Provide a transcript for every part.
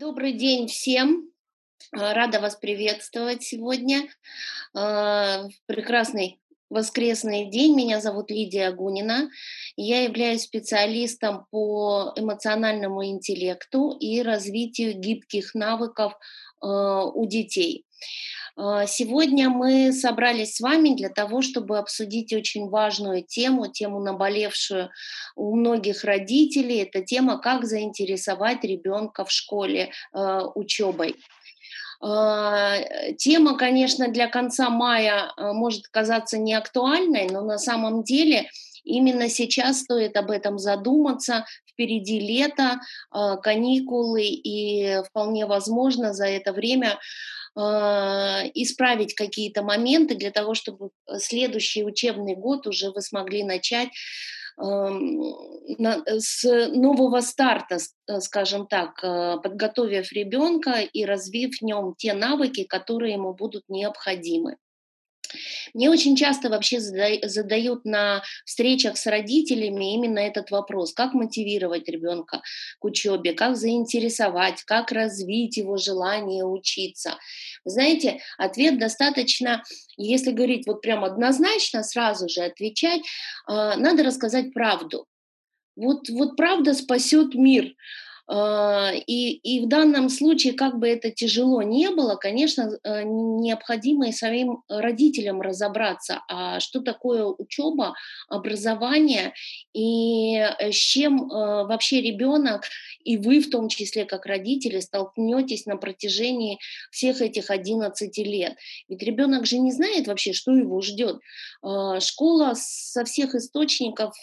Добрый день всем. А, рада вас приветствовать сегодня. А, прекрасный воскресный день. Меня зовут Лидия Агунина. Я являюсь специалистом по эмоциональному интеллекту и развитию гибких навыков у детей. А, сегодня мы собрались с вами для того, чтобы обсудить очень важную тему, тему наболевшую у многих родителей. Это тема, как заинтересовать ребенка в школе э, учебой. Тема, конечно, для конца мая э, может казаться неактуальной, но на самом деле именно сейчас стоит об этом задуматься. Впереди лето, каникулы, и вполне возможно за это время а, исправить какие-то моменты для того, чтобы э, следующий учебный год уже вы смогли начать с нового старта, э, скажем так, э, подготовив ребенка и развив в нем те навыки, которые ему будут необходимы. Мне очень часто вообще задают на встречах с родителями именно этот вопрос, как мотивировать ребенка к учебе, как заинтересовать, как развить его желание учиться. Знаете, ответ достаточно, если говорить вот прям однозначно, сразу же отвечать, а, надо рассказать правду. Вот, вот правда спасет мир. А, и, и в данном случае, как бы это тяжело не было, конечно, э, необходимо и самим родителям разобраться, а что такое учеба, образование и э, с чем э, вообще ребенок и вы в том числе как родители столкнетесь на протяжении всех этих 11 лет. Ведь ребенок же не знает вообще, что его ждет. Школа со всех источников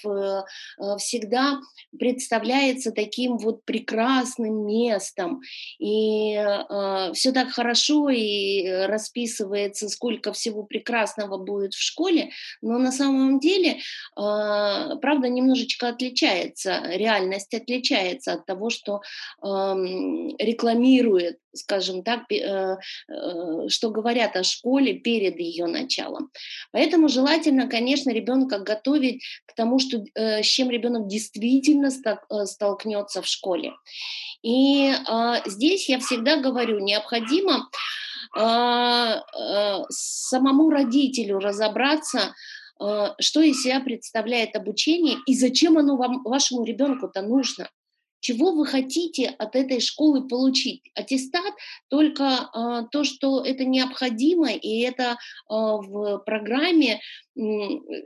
всегда представляется таким вот прекрасным прекрасным местом, и э, все так хорошо и расписывается, сколько всего прекрасного будет в школе, но на самом деле, э, правда, немножечко отличается, реальность отличается от того, что э, рекламирует скажем так, э, э, что говорят о школе перед ее началом. Поэтому желательно, конечно, ребенка готовить к тому, что, э, с чем ребенок действительно столкнется в школе. И здесь я всегда говорю, необходимо самому родителю разобраться, что из себя представляет обучение и зачем оно вам, вашему ребенку-то нужно. Чего вы хотите от этой школы получить? Аттестат только э, то, что это необходимо, и это э, в программе э,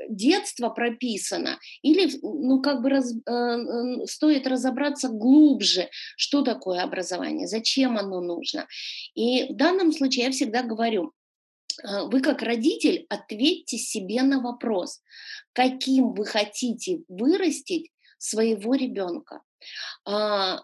детства прописано, или ну как бы раз, э, стоит разобраться глубже, что такое образование, зачем оно нужно. И в данном случае я всегда говорю, вы как родитель ответьте себе на вопрос, каким вы хотите вырастить своего ребенка. А,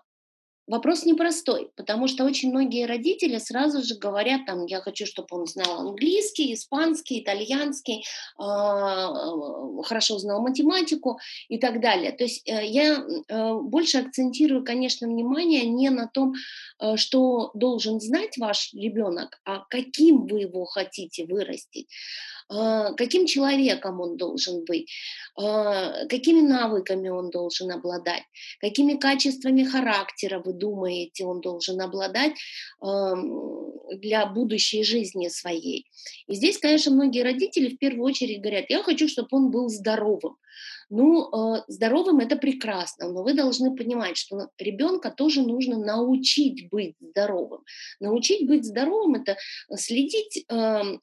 вопрос непростой, потому что очень многие родители сразу же говорят, там, я хочу, чтобы он знал английский, испанский, итальянский, а, хорошо знал математику и так далее. То есть э, я э, больше акцентирую, конечно, внимание не на том, э, что должен знать ваш ребенок, а каким вы его хотите вырастить. А, каким человеком он должен быть, а, какими навыками он должен обладать, какими качествами характера, вы думаете, он должен обладать для будущей жизни своей. И здесь, конечно, многие родители в первую очередь говорят, я хочу, чтобы он был здоровым. Ну, э, здоровым это прекрасно, но вы должны понимать, что ребенка тоже нужно научить быть здоровым. Научить быть здоровым это следить эм,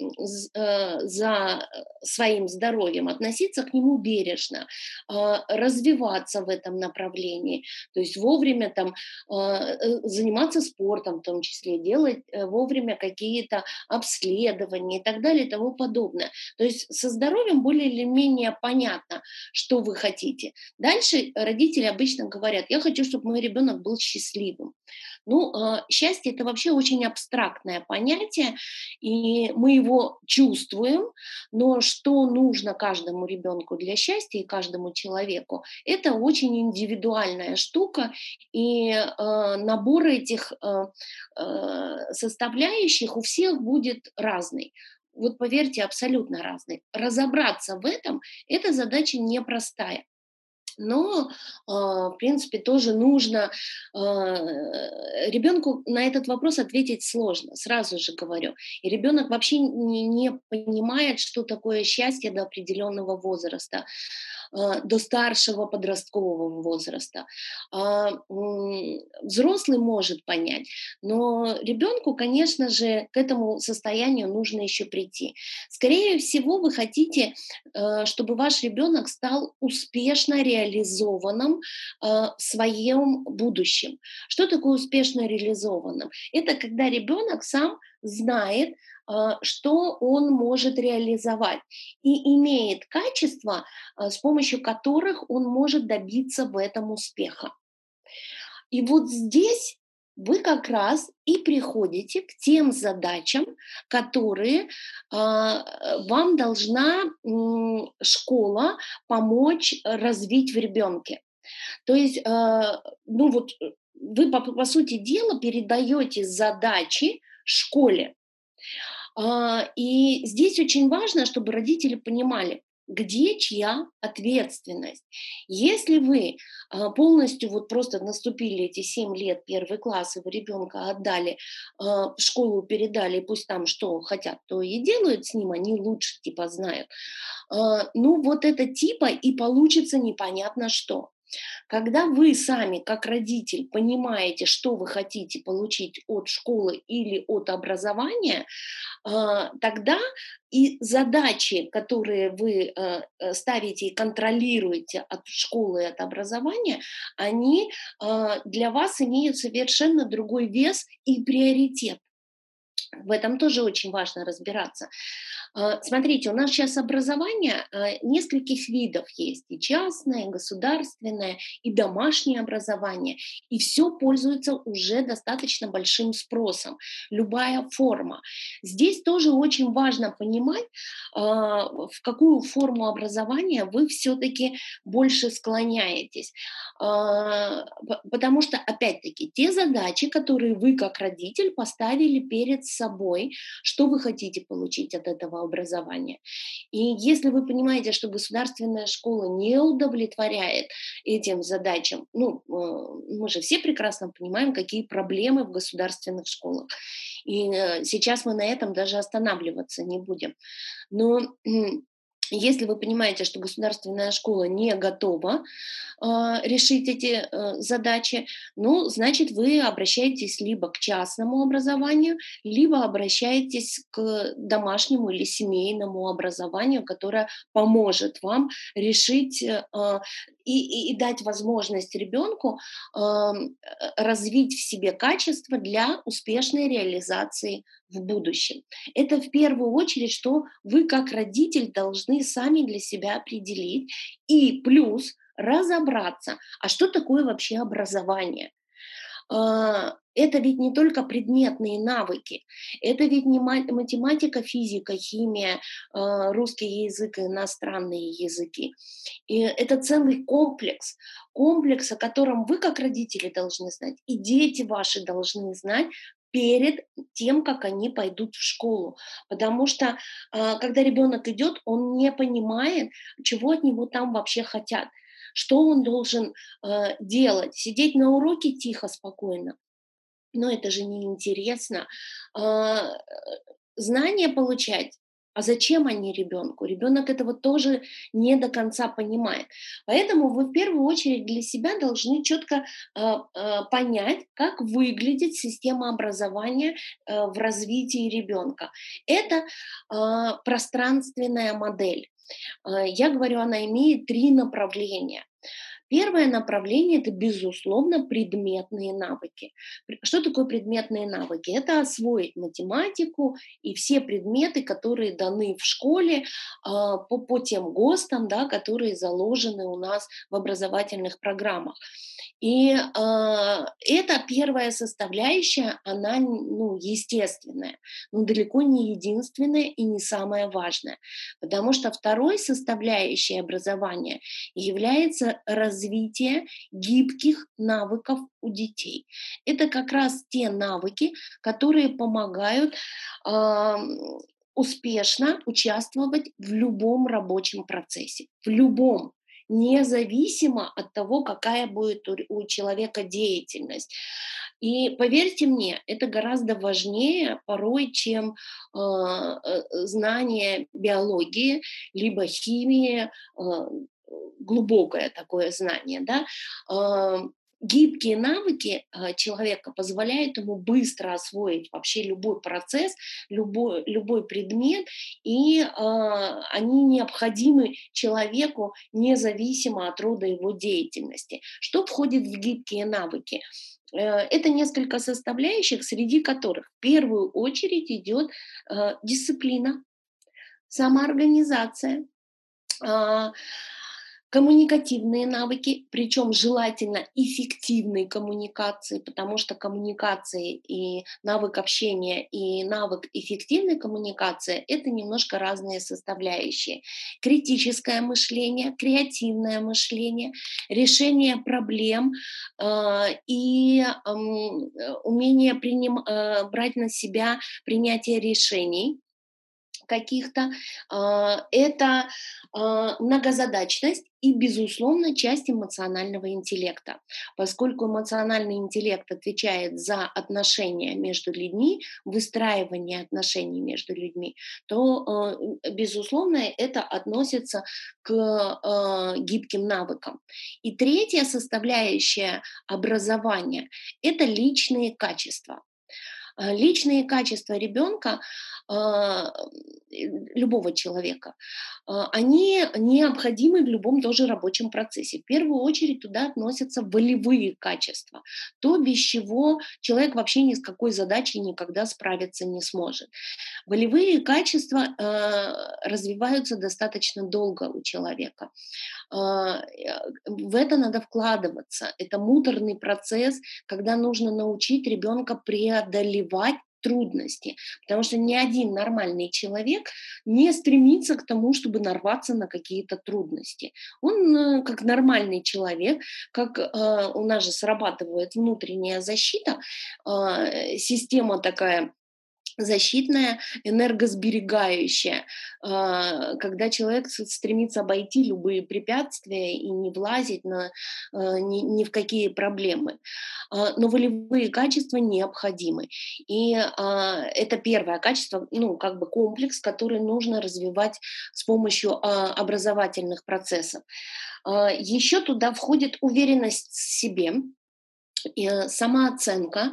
э, за своим здоровьем, относиться к нему бережно, э, развиваться в этом направлении, то есть вовремя там заниматься спортом в том числе, делать вовремя какие-то обследования и так далее и тому подобное. То есть со здоровьем более или менее понятно, что вы хотите. Дальше родители обычно говорят, я хочу, чтобы мой ребенок был счастливым. Ну, а, счастье это вообще очень абстрактное понятие, и мы его чувствуем, но что нужно каждому ребенку для счастья и каждому человеку, это очень индивидуальная штука, и э, набор этих э, составляющих у всех будет разный вот поверьте, абсолютно разные. Разобраться в этом – это задача непростая. Но, а, в принципе, тоже нужно а, ребенку на этот вопрос ответить сложно, сразу же говорю. И ребенок вообще не, не понимает, что такое счастье до определенного возраста. А, до старшего подросткового возраста. Взрослый может понять, но ребенку, конечно же, к этому состоянию нужно еще прийти. Скорее всего, вы хотите, чтобы ваш ребенок стал успешно реализованным э, своем будущем. Что такое успешно реализованным? Это когда ребенок сам знает, а, что он может реализовать и имеет качества, а, с помощью которых он может добиться в этом успеха. И вот здесь вы как раз и приходите к тем задачам, которые э, вам должна э, школа помочь развить в ребенке. То есть, э, ну вот, вы по, по сути дела передаете задачи школе. А, и здесь очень важно, чтобы родители понимали, где чья ответственность. Если вы а, полностью вот просто наступили эти 7 лет, первый класс, и вы ребенка отдали, а, в школу передали, пусть там что хотят, то и делают с ним, они лучше типа знают. Ну вот это типа и получится непонятно что. Когда вы сами, как родитель, понимаете, что вы хотите получить от школы или от образования, а, тогда и задачи, которые вы э, э, ставите и контролируете от школы и от образования, они а, для вас имеют совершенно другой вес и приоритет. В этом тоже очень важно разбираться. А, смотрите, у нас сейчас образование а, нескольких видов есть. И частное, и государственное, и домашнее образование. И все пользуется уже достаточно большим спросом. Любая форма. Здесь тоже очень важно понимать, а, в какую форму образования вы все-таки больше склоняетесь. Потому что, опять-таки, те задачи, которые вы как родитель поставили перед собой, что вы хотите получить от этого образования. И если вы понимаете, что государственная школа не удовлетворяет этим задачам, ну, э, мы же все прекрасно понимаем, какие проблемы в государственных школах. И э, сейчас мы на этом даже останавливаться не будем. Но если вы понимаете, что государственная школа не готова э, решить эти э, задачи, ну, значит, вы обращаетесь либо к частному образованию, либо обращаетесь к домашнему или семейному образованию, которое поможет вам решить э, и, и, и дать возможность ребенку э, развить в себе качество для успешной реализации в будущем. Это в первую очередь, что вы как родитель должны сами для себя определить и плюс разобраться, а что такое вообще образование. А, это ведь не только предметные навыки, это ведь не математика, физика, химия, а, русский язык, иностранные языки. И это целый комплекс, комплекс, о котором вы как родители должны знать, и дети ваши должны знать, перед тем, как они пойдут в школу. Потому что а, когда ребенок идет, он не понимает, чего от него там вообще хотят, что он должен а, делать, сидеть на уроке тихо, спокойно. Но это же неинтересно. А, знания получать а зачем они ребенку? Ребенок этого тоже не до конца понимает. Поэтому вы в первую очередь для себя должны четко э, э, понять, как выглядит система образования э, в развитии ребенка. Это э, пространственная модель. Э, я говорю, она имеет три направления. Первое направление – это, безусловно, предметные навыки. Что такое предметные навыки? Это освоить математику и все предметы, которые даны в школе по, по тем ГОСТам, да, которые заложены у нас в образовательных программах. И э, эта первая составляющая, она ну, естественная, но далеко не единственная и не самая важная, потому что второй составляющей образования является развитие гибких навыков у детей. Это как раз те навыки, которые помогают э, успешно участвовать в любом рабочем процессе, в любом независимо от того, какая будет у, человека деятельность. И поверьте мне, это гораздо важнее порой, чем э, э, знание биологии, либо химии, э, глубокое такое знание, да, гибкие навыки а, человека позволяют ему быстро освоить вообще любой процесс, любой, любой предмет, и э, они необходимы человеку независимо от рода его деятельности. Что входит в гибкие навыки? Э, это несколько составляющих, среди которых в первую очередь идет дисциплина, самоорганизация, коммуникативные навыки, причем желательно эффективной коммуникации, потому что коммуникации и навык общения и навык эффективной коммуникации – это немножко разные составляющие. Критическое мышление, креативное мышление, решение проблем э, и э, умение приним, э, брать на себя принятие решений каких-то, а, это а, многозадачность и, безусловно, часть эмоционального интеллекта. Поскольку эмоциональный интеллект отвечает за отношения между людьми, выстраивание отношений между людьми, то, а, безусловно, это относится к гибким навыкам. И третья составляющая образования – это личные качества. Личные качества ребенка любого человека, а, они необходимы в любом тоже рабочем процессе. В первую очередь туда относятся волевые качества, то, без чего человек вообще ни с какой задачей никогда справиться не сможет. Волевые качества а, развиваются достаточно долго у человека. В это надо вкладываться. Это муторный процесс, когда нужно научить ребенка преодолевать трудности, потому что ни один нормальный человек не стремится к тому, чтобы нарваться на какие-то трудности. Он э, как нормальный человек, как э, у нас же срабатывает внутренняя защита, э, система такая защитная, энергосберегающая, а, когда человек стремится обойти любые препятствия и не влазить на, а, ни, ни в какие проблемы. А, но волевые качества необходимы. И это первое качество, ну, как бы комплекс, который нужно развивать с помощью образовательных процессов. Еще туда входит уверенность в себе, самооценка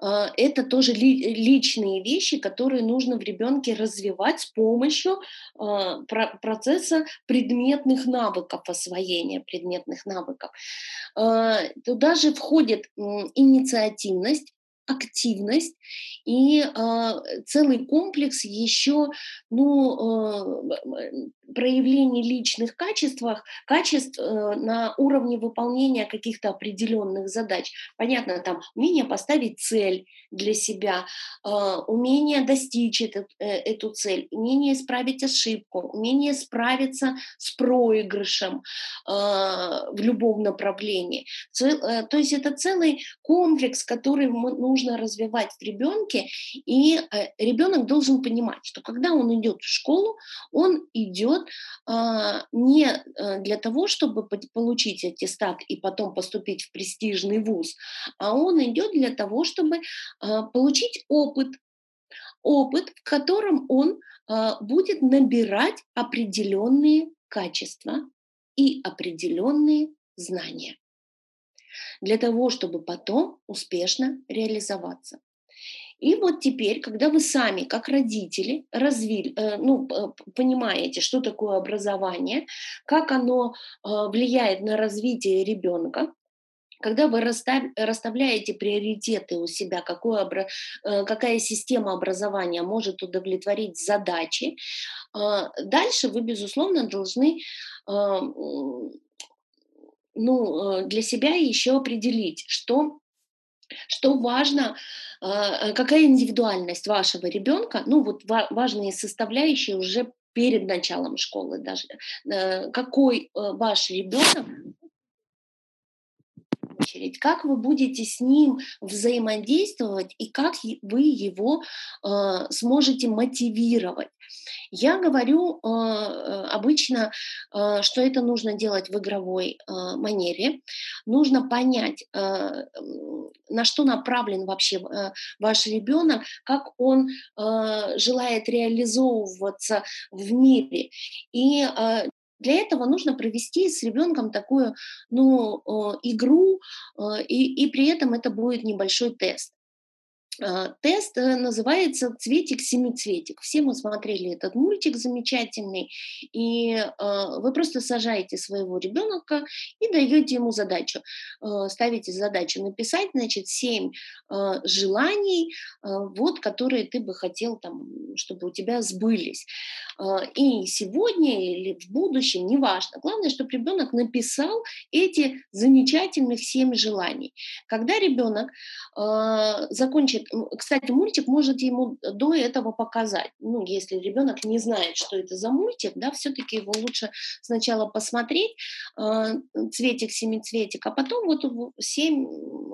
э, – это тоже личные вещи, которые нужно в ребенке развивать с помощью э, процесса предметных навыков, освоения предметных навыков. Туда же входит инициативность, активность и э, целый комплекс еще ну, э, проявлений личных качествах, качеств э, на уровне выполнения каких-то определенных задач. Понятно, там умение поставить цель для себя, э, умение достичь этот, э, эту цель, умение исправить ошибку, умение справиться с проигрышем в любом направлении. То есть это целый комплекс, который ну, нужно развивать в ребенке, и ребенок должен понимать, что когда он идет в школу, он идет а, не э, для того, чтобы получить аттестат и потом поступить в престижный вуз, а он идет для того, чтобы а, получить опыт, опыт, в котором он а, будет набирать определенные качества и определенные знания для того, чтобы потом успешно реализоваться. И вот теперь, когда вы сами, как родители, развили, э, ну, понимаете, что такое образование, как оно э, влияет на развитие ребенка, когда вы расставляете приоритеты у себя, какое, э, какая система образования может удовлетворить задачи, дальше вы, безусловно, должны ну, для себя еще определить, что что важно, какая индивидуальность вашего ребенка, ну вот важные составляющие уже перед началом школы даже, э, какой э, ваш ребенок очередь, как вы будете с ним взаимодействовать и как вы его э, сможете мотивировать. Я говорю э, обычно, э, что это нужно делать в игровой э, манере. Нужно понять, э, на что направлен вообще э, ваш ребенок, как он э, желает реализовываться в мире. И э, для этого нужно провести с ребенком такую ну, игру, и, и при этом это будет небольшой тест. А, тест э, называется «Цветик-семицветик». Все мы смотрели этот мультик замечательный, и а, вы просто сажаете своего ребенка и даете ему задачу. Ставите задачу написать, значит, семь желаний, вот, которые ты бы хотел, там, чтобы у тебя сбылись. И сегодня или в будущем, неважно. Главное, чтобы ребенок написал эти замечательных семь желаний. Когда ребенок закончит кстати, мультик можете ему до этого показать. Ну, если ребенок не знает, что это за мультик, да, все-таки его лучше сначала посмотреть, э, цветик, семицветик, а потом вот семь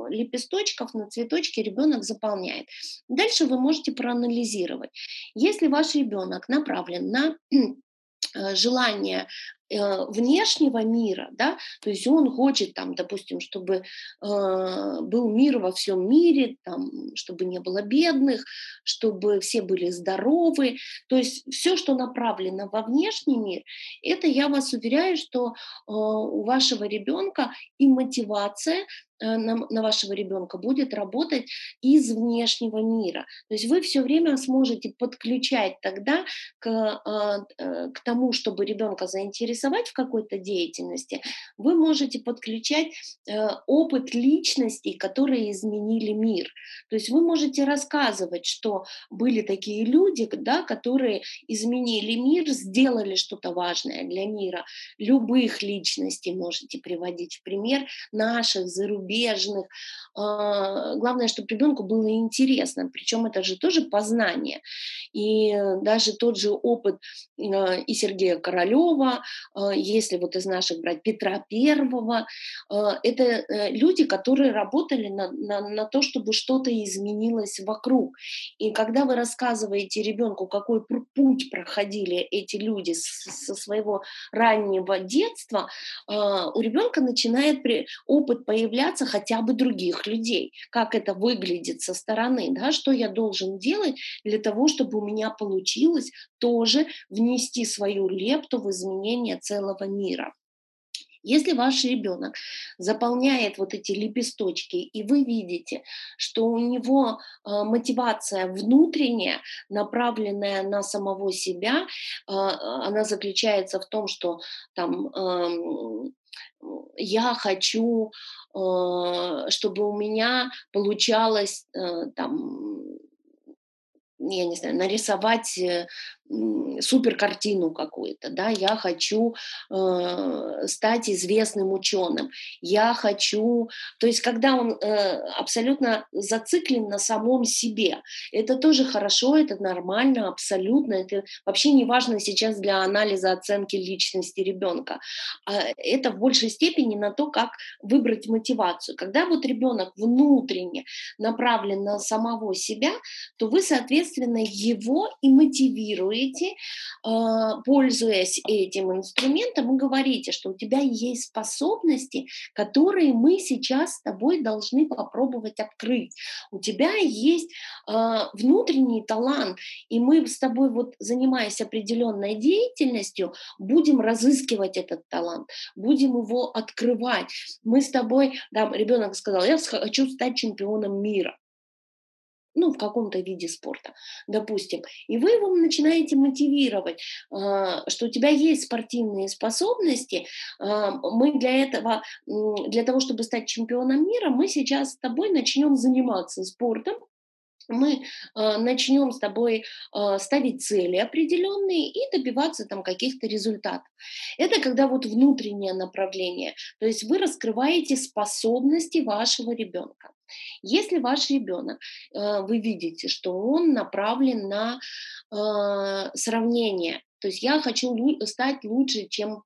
лепесточков на цветочке ребенок заполняет. Дальше вы можете проанализировать. Если ваш ребенок направлен на э, желание Э, внешнего мира, да, то есть он хочет там, допустим, чтобы э, был мир во всем мире, там, чтобы не было бедных, чтобы все были здоровы, то есть все, что направлено во внешний мир, это я вас уверяю, что э, у вашего ребенка и мотивация Э, на, на вашего ребенка будет работать из внешнего мира. То есть вы все время сможете подключать тогда к, а, э, к тому, чтобы ребенка заинтересовать в какой-то деятельности, вы можете подключать э, опыт личностей, которые изменили мир. То есть вы можете рассказывать, что были такие люди, да, которые изменили мир, сделали что-то важное для мира. Любых личностей можете приводить в пример, наших, зарубежных, зарубежных. А, главное, чтобы ребенку было интересно, причем это же тоже познание. И даже тот же опыт а, и Сергея Королева, а, если вот из наших брать Петра Первого, это э, люди, которые работали на, на, на то, чтобы что-то изменилось вокруг. И когда вы рассказываете ребенку, какой путь проходили эти люди со своего раннего детства, у ребенка начинает опыт появляться бояться хотя бы других людей, как это выглядит со стороны, да, что я должен делать для того, чтобы у меня получилось тоже внести свою лепту в изменение целого мира. Если ваш ребенок заполняет вот эти лепесточки, и вы видите, что у него э, мотивация внутренняя, направленная на самого себя, э, она заключается в том, что там э, я хочу, э, чтобы у меня получалось э, там я не знаю, нарисовать э, супер картину какую-то, да, я хочу э, стать известным ученым, я хочу, то есть когда он э, абсолютно зациклен на самом себе, это тоже хорошо, это нормально, абсолютно, это вообще не важно сейчас для анализа оценки личности ребенка, а это в большей степени на то, как выбрать мотивацию. Когда вот ребенок внутренне направлен на самого себя, то вы, соответственно, его и мотивируете а, пользуясь этим инструментом, и говорите, что у тебя есть способности, которые мы сейчас с тобой должны попробовать открыть. У тебя есть а, внутренний талант, и мы с тобой, вот занимаясь определенной деятельностью, будем разыскивать этот талант, будем его открывать. Мы с тобой, да, ребенок сказал, я хочу стать чемпионом мира ну, в каком-то виде спорта, допустим, и вы его начинаете мотивировать, а, что у тебя есть спортивные способности, а, мы для этого, для того, чтобы стать чемпионом мира, мы сейчас с тобой начнем заниматься спортом, мы э, начнем с тобой э, ставить цели определенные и добиваться там каких-то результатов. Это когда вот внутреннее направление, то есть вы раскрываете способности вашего ребенка. Если ваш ребенок, э, вы видите, что он направлен на э, сравнение, то есть я хочу стать лучше, чем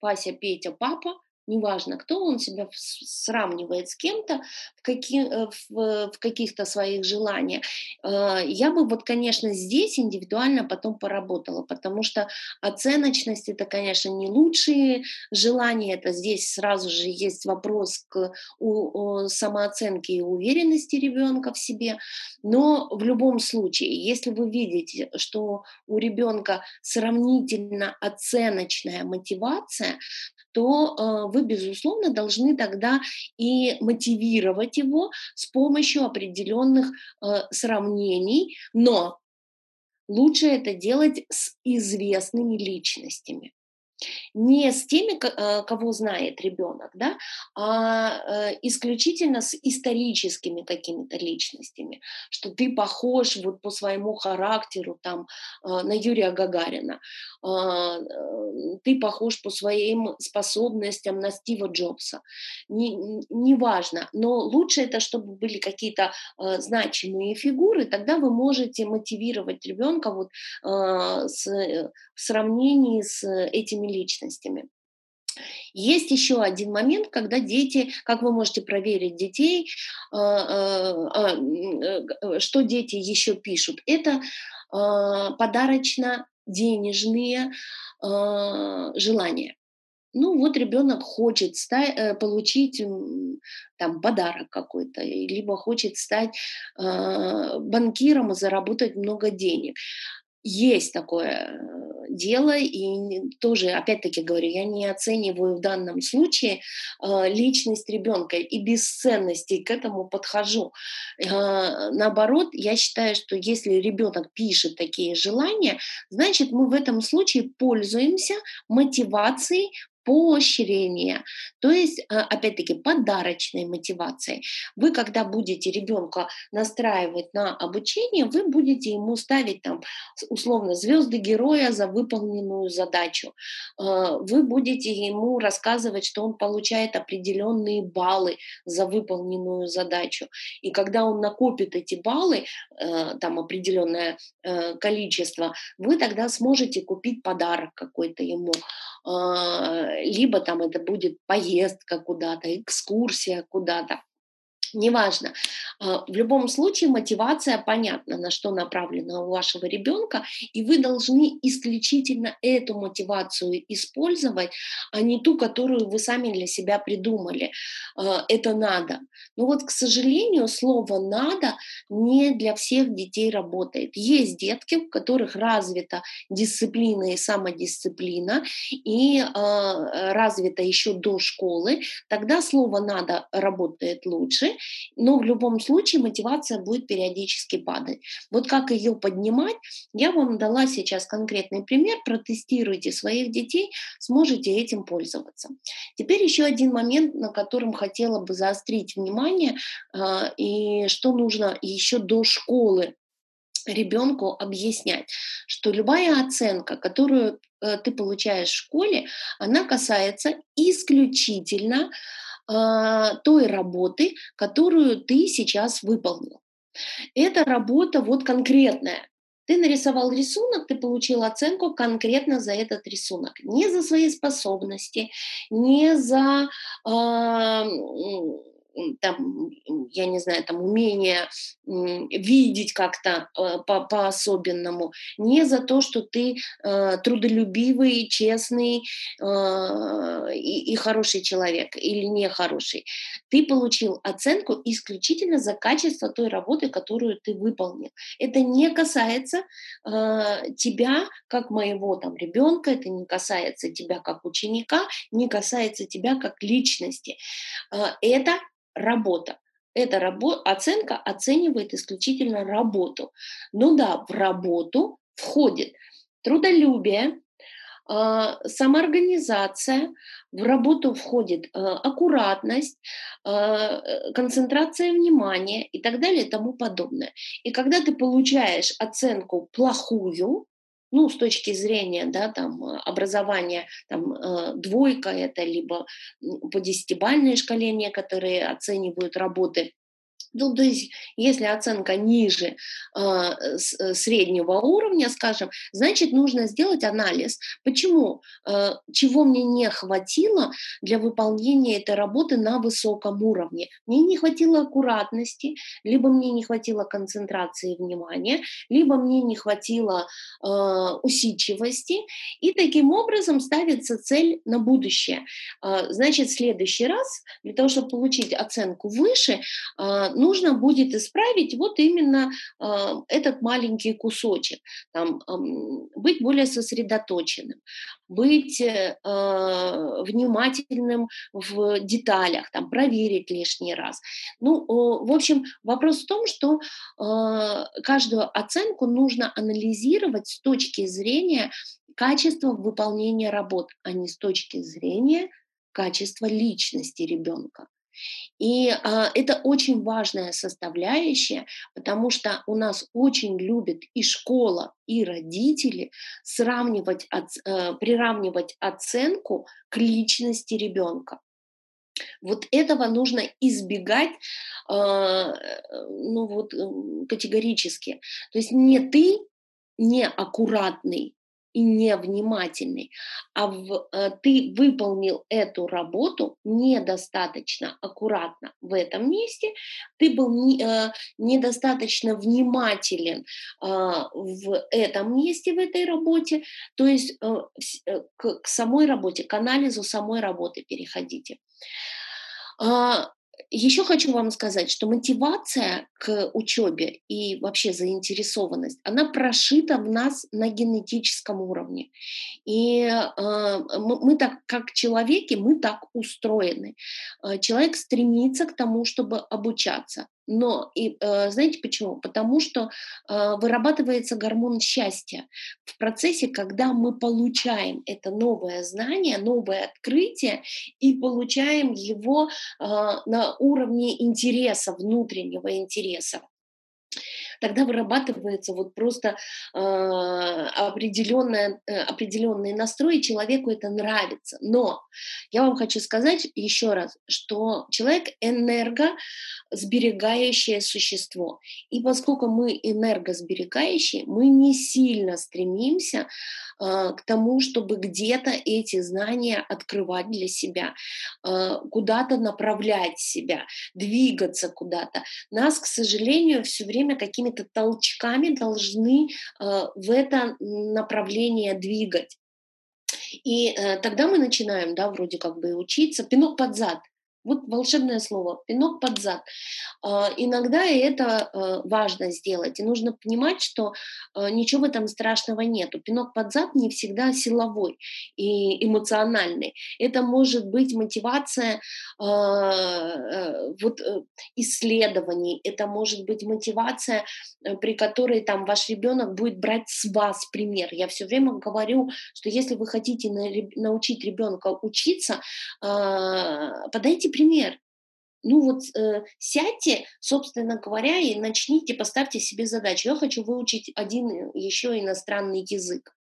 Вася, Петя, папа, неважно кто, он себя сравнивает с кем-то в, каки, э, в, в каких-то своих желаниях. Э, я бы вот, конечно, здесь индивидуально потом поработала, потому что оценочность это, конечно, не лучшие желания, это здесь сразу же есть вопрос к у, у самооценке и уверенности ребенка в себе, но в любом случае, если вы видите, что у ребенка сравнительно оценочная мотивация, то э, вы, безусловно, должны тогда и мотивировать его с помощью определенных э, сравнений, но лучше это делать с известными личностями не с теми, э, кого знает ребенок, да, а э, исключительно с историческими какими-то личностями, что ты похож вот по своему характеру там э, на Юрия Гагарина, а, ты похож по своим способностям на Стива Джобса. Неважно, не но лучше это, чтобы были какие-то значимые фигуры, тогда вы можете мотивировать ребенка вот в сравнении с этими личностями. Есть еще один момент, когда дети, как вы можете проверить детей, а, а, а, что дети еще пишут, это подарочно-денежные желания. Ну вот ребенок хочет стать, э, получить там подарок какой-то, либо хочет стать банкиром и заработать много денег. Есть такое э, дело, и тоже, опять-таки говорю, я не оцениваю в данном случае э, личность ребенка и бесценности к этому подхожу. Э, наоборот, я считаю, что если ребенок пишет такие желания, значит, мы в этом случае пользуемся мотивацией поощрения, то есть, а, опять-таки, подарочной мотивацией. Вы, когда будете ребенка настраивать на обучение, вы будете ему ставить там, условно, звезды героя за выполненную задачу. А, вы будете ему рассказывать, что он получает определенные баллы за выполненную задачу. И когда он накопит эти баллы, э, там определенное количество, вы тогда сможете купить подарок какой-то ему а, либо там это будет поездка куда-то, экскурсия куда-то неважно. А, в любом случае мотивация понятна, на что направлена у вашего ребенка, и вы должны исключительно эту мотивацию использовать, а не ту, которую вы сами для себя придумали. А, это надо. Но вот, к сожалению, слово «надо» не для всех детей работает. Есть детки, у которых развита дисциплина и самодисциплина, и а, развита еще до школы, тогда слово «надо» работает лучше, но в любом случае мотивация будет периодически падать. Вот как ее поднимать, я вам дала сейчас конкретный пример, протестируйте своих детей, сможете этим пользоваться. Теперь еще один момент, на котором хотела бы заострить внимание, а, и что нужно еще до школы ребенку объяснять, что любая оценка, которую э, ты получаешь в школе, она касается исключительно той работы, которую ты сейчас выполнил. Эта работа вот конкретная. Ты нарисовал рисунок, ты получил оценку конкретно за этот рисунок. Не за свои способности, не за э, там, я не знаю, там умение видеть как-то э, по-особенному, не за то, что ты э, трудолюбивый, честный э, и, хороший человек или нехороший. Ты получил оценку исключительно за качество той работы, которую ты выполнил. Это не касается тебя как моего там ребенка, это не касается тебя как ученика, не касается тебя как личности. Это работа. Эта рабо- оценка оценивает исключительно работу. Ну да, в работу входит трудолюбие, э, самоорганизация, в работу входит э, аккуратность, э, концентрация внимания и так далее и тому подобное. И когда ты получаешь оценку плохую, ну, с точки зрения, да, там, э, образования, там, э, двойка это, либо по десятибальной шкале некоторые оценивают работы Ну, то есть, если оценка ниже э, среднего уровня, скажем, значит, нужно сделать анализ, почему, э, чего мне не хватило для выполнения этой работы на высоком уровне. Мне не хватило аккуратности, либо мне не хватило концентрации внимания, либо мне не хватило э, усидчивости, и таким образом ставится цель на будущее. Э, значит, в следующий раз, для того, чтобы получить оценку выше, э, нужно будет исправить вот именно э, этот маленький кусочек, там, быть более сосредоточенным, быть э, внимательным в деталях, там, проверить лишний раз. Ну, в общем, вопрос в том, что э, каждую оценку нужно анализировать с точки зрения качества выполнения работ, а не с точки зрения качества личности ребенка. И а, это очень важная составляющая, потому что у нас очень любят и школа, и родители сравнивать, э, приравнивать оценку к личности ребенка. Вот этого нужно избегать э, ну вот, категорически. То есть не ты неаккуратный, и невнимательный, а в, э, ты выполнил эту работу недостаточно аккуратно в этом месте, ты был не, э, недостаточно внимателен э, в этом месте, в этой работе, то есть э, к, к самой работе, к анализу самой работы переходите. А, еще хочу вам сказать, что мотивация к учебе и вообще заинтересованность, она прошита в нас на генетическом уровне. И э, мы так, как человеки, мы так устроены. Э, человек стремится к тому, чтобы обучаться. Но и э, знаете почему? Потому что э, вырабатывается гормон счастья в процессе, когда мы получаем это новое знание, новое открытие и получаем его э, на уровне интереса, внутреннего интереса тогда вырабатывается вот просто э, определенная, э, определенный настрой, и человеку это нравится. Но я вам хочу сказать еще раз, что человек энергосберегающее существо. И поскольку мы энергосберегающие, мы не сильно стремимся э, к тому, чтобы где-то эти знания открывать для себя, э, куда-то направлять себя, двигаться куда-то. Нас, к сожалению, все время какими какими-то толчками должны э, в это направление двигать. И э, тогда мы начинаем, да, вроде как бы учиться, пинок под зад. Вот волшебное слово, пинок под зад. А, иногда и это э, важно сделать. И нужно понимать, что э, ничего этом страшного нету. Пинок под зад не всегда силовой и эмоциональный. Это может быть мотивация э, вот, исследований, это может быть мотивация, при которой там ваш ребенок будет брать с вас пример. Я все время говорю, что если вы хотите научить ребенка учиться, а, пример. Ну вот э, сядьте, собственно говоря, и начните, поставьте себе задачу. Я хочу выучить один э, еще иностранный язык.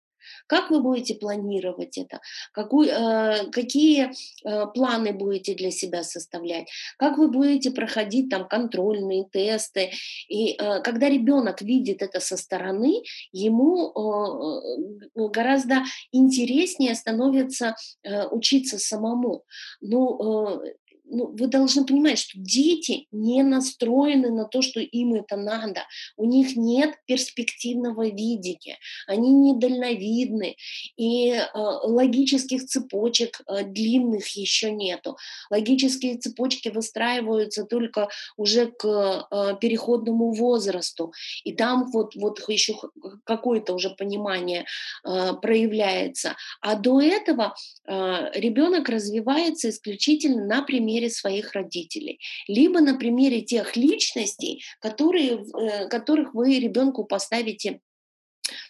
Как вы будете планировать это? Какую, э, какие э, планы будете для себя составлять? Как вы будете проходить там контрольные тесты? И э, когда ребенок видит это со стороны, ему э, э гораздо интереснее становится э, учиться самому. Ну, э, ну, вы должны понимать, что дети не настроены на то, что им это надо. У них нет перспективного видения, они недальновидны, и э, логических цепочек э, длинных еще нету. Логические цепочки выстраиваются только уже к э, переходному возрасту, и там вот, вот еще какое-то уже понимание э, проявляется. А до этого э, ребенок развивается исключительно на примере примере своих родителей, либо на примере тех личностей, которые, э, которых вы ребенку поставите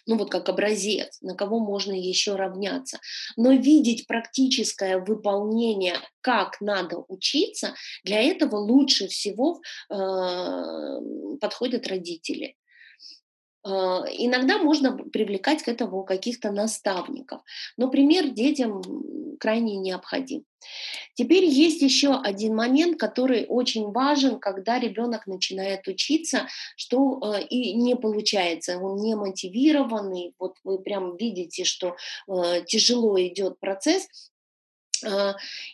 ну вот как образец, на кого можно еще равняться. Но видеть практическое выполнение, как надо учиться, для этого лучше всего э, подходят родители. Э, иногда можно привлекать к этому каких-то наставников. Например, детям крайне необходим. Теперь есть еще один момент, который очень важен, когда ребенок начинает учиться, что э, и не получается, он не мотивированный, вот вы прям видите, что э, тяжело идет процесс, а,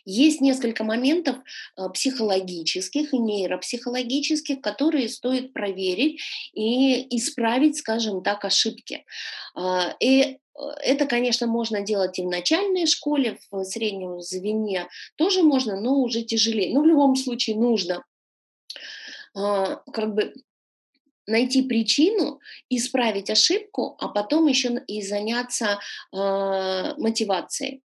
есть несколько моментов а, психологических и нейропсихологических, которые стоит проверить и исправить, скажем так, ошибки. А, и это, конечно, можно делать и в начальной школе, в среднем звене тоже можно, но уже тяжелее. Но в любом случае нужно как бы найти причину, исправить ошибку, а потом еще и заняться мотивацией.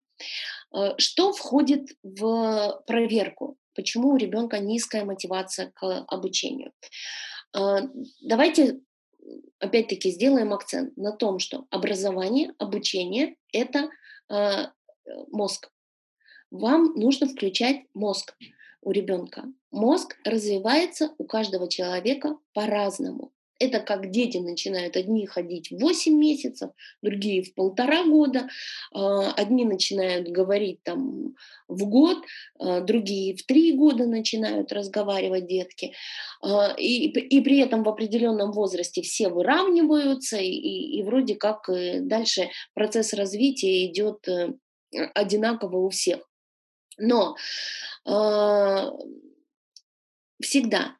Э, что входит в проверку? Почему у ребенка низкая мотивация к обучению? Э, давайте опять-таки сделаем акцент на том, что образование, обучение – это э, мозг. Вам нужно включать мозг у ребенка. Мозг развивается у каждого человека по-разному. Это как дети начинают одни ходить в 8 месяцев, другие в полтора года, а, одни начинают говорить там в год, а, другие в три года начинают разговаривать детки. А, и, и при этом в определенном возрасте все выравниваются, и, и вроде как э, дальше процесс развития идет э, одинаково у всех. Но всегда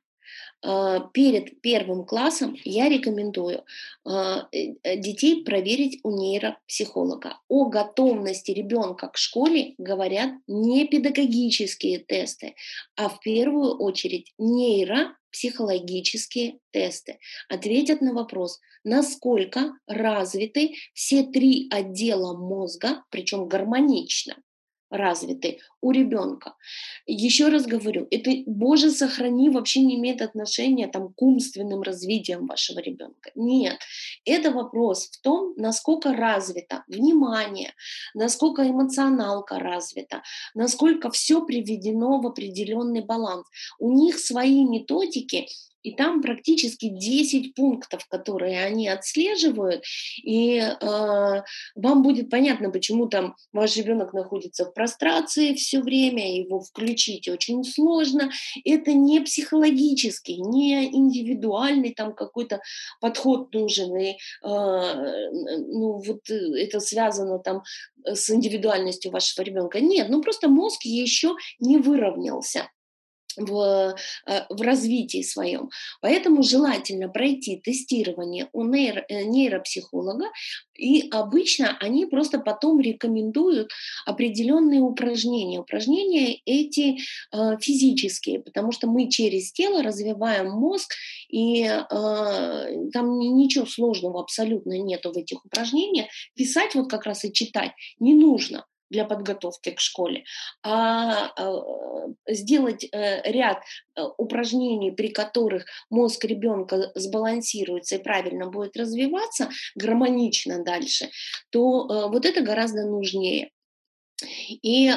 перед первым классом я рекомендую э, э, детей проверить у нейропсихолога. О готовности ребенка к школе говорят не педагогические тесты, а в первую очередь нейропсихологические тесты. Ответят на вопрос, насколько развиты все три отдела мозга, причем гармонично развиты у ребенка. Еще раз говорю, это, Боже, сохрани, вообще не имеет отношения там, к умственным развитиям вашего ребенка. Нет, это вопрос в том, насколько развито внимание, насколько эмоционалка развита, насколько все приведено в определенный баланс. У них свои методики, и там практически 10 пунктов, которые они отслеживают, и э, вам будет понятно, почему там ваш ребенок находится в прострации все время, его включить очень сложно. Это не психологический, не индивидуальный там какой-то подход нужен, и э, ну вот это связано там с индивидуальностью вашего ребенка. Нет, ну просто мозг еще не выровнялся в, э, в развитии своем. Поэтому желательно пройти тестирование у э, нейропсихолога, и обычно они просто потом рекомендуют определенные упражнения. Упражнения эти э, физические, потому что мы через тело развиваем мозг, и там ничего сложного абсолютно нету в этих упражнениях. Писать вот как раз и читать не нужно для подготовки к школе, а, а сделать э, ряд э, упражнений, при которых мозг ребенка сбалансируется и правильно будет развиваться, гармонично дальше, то э, вот это гораздо нужнее. И э,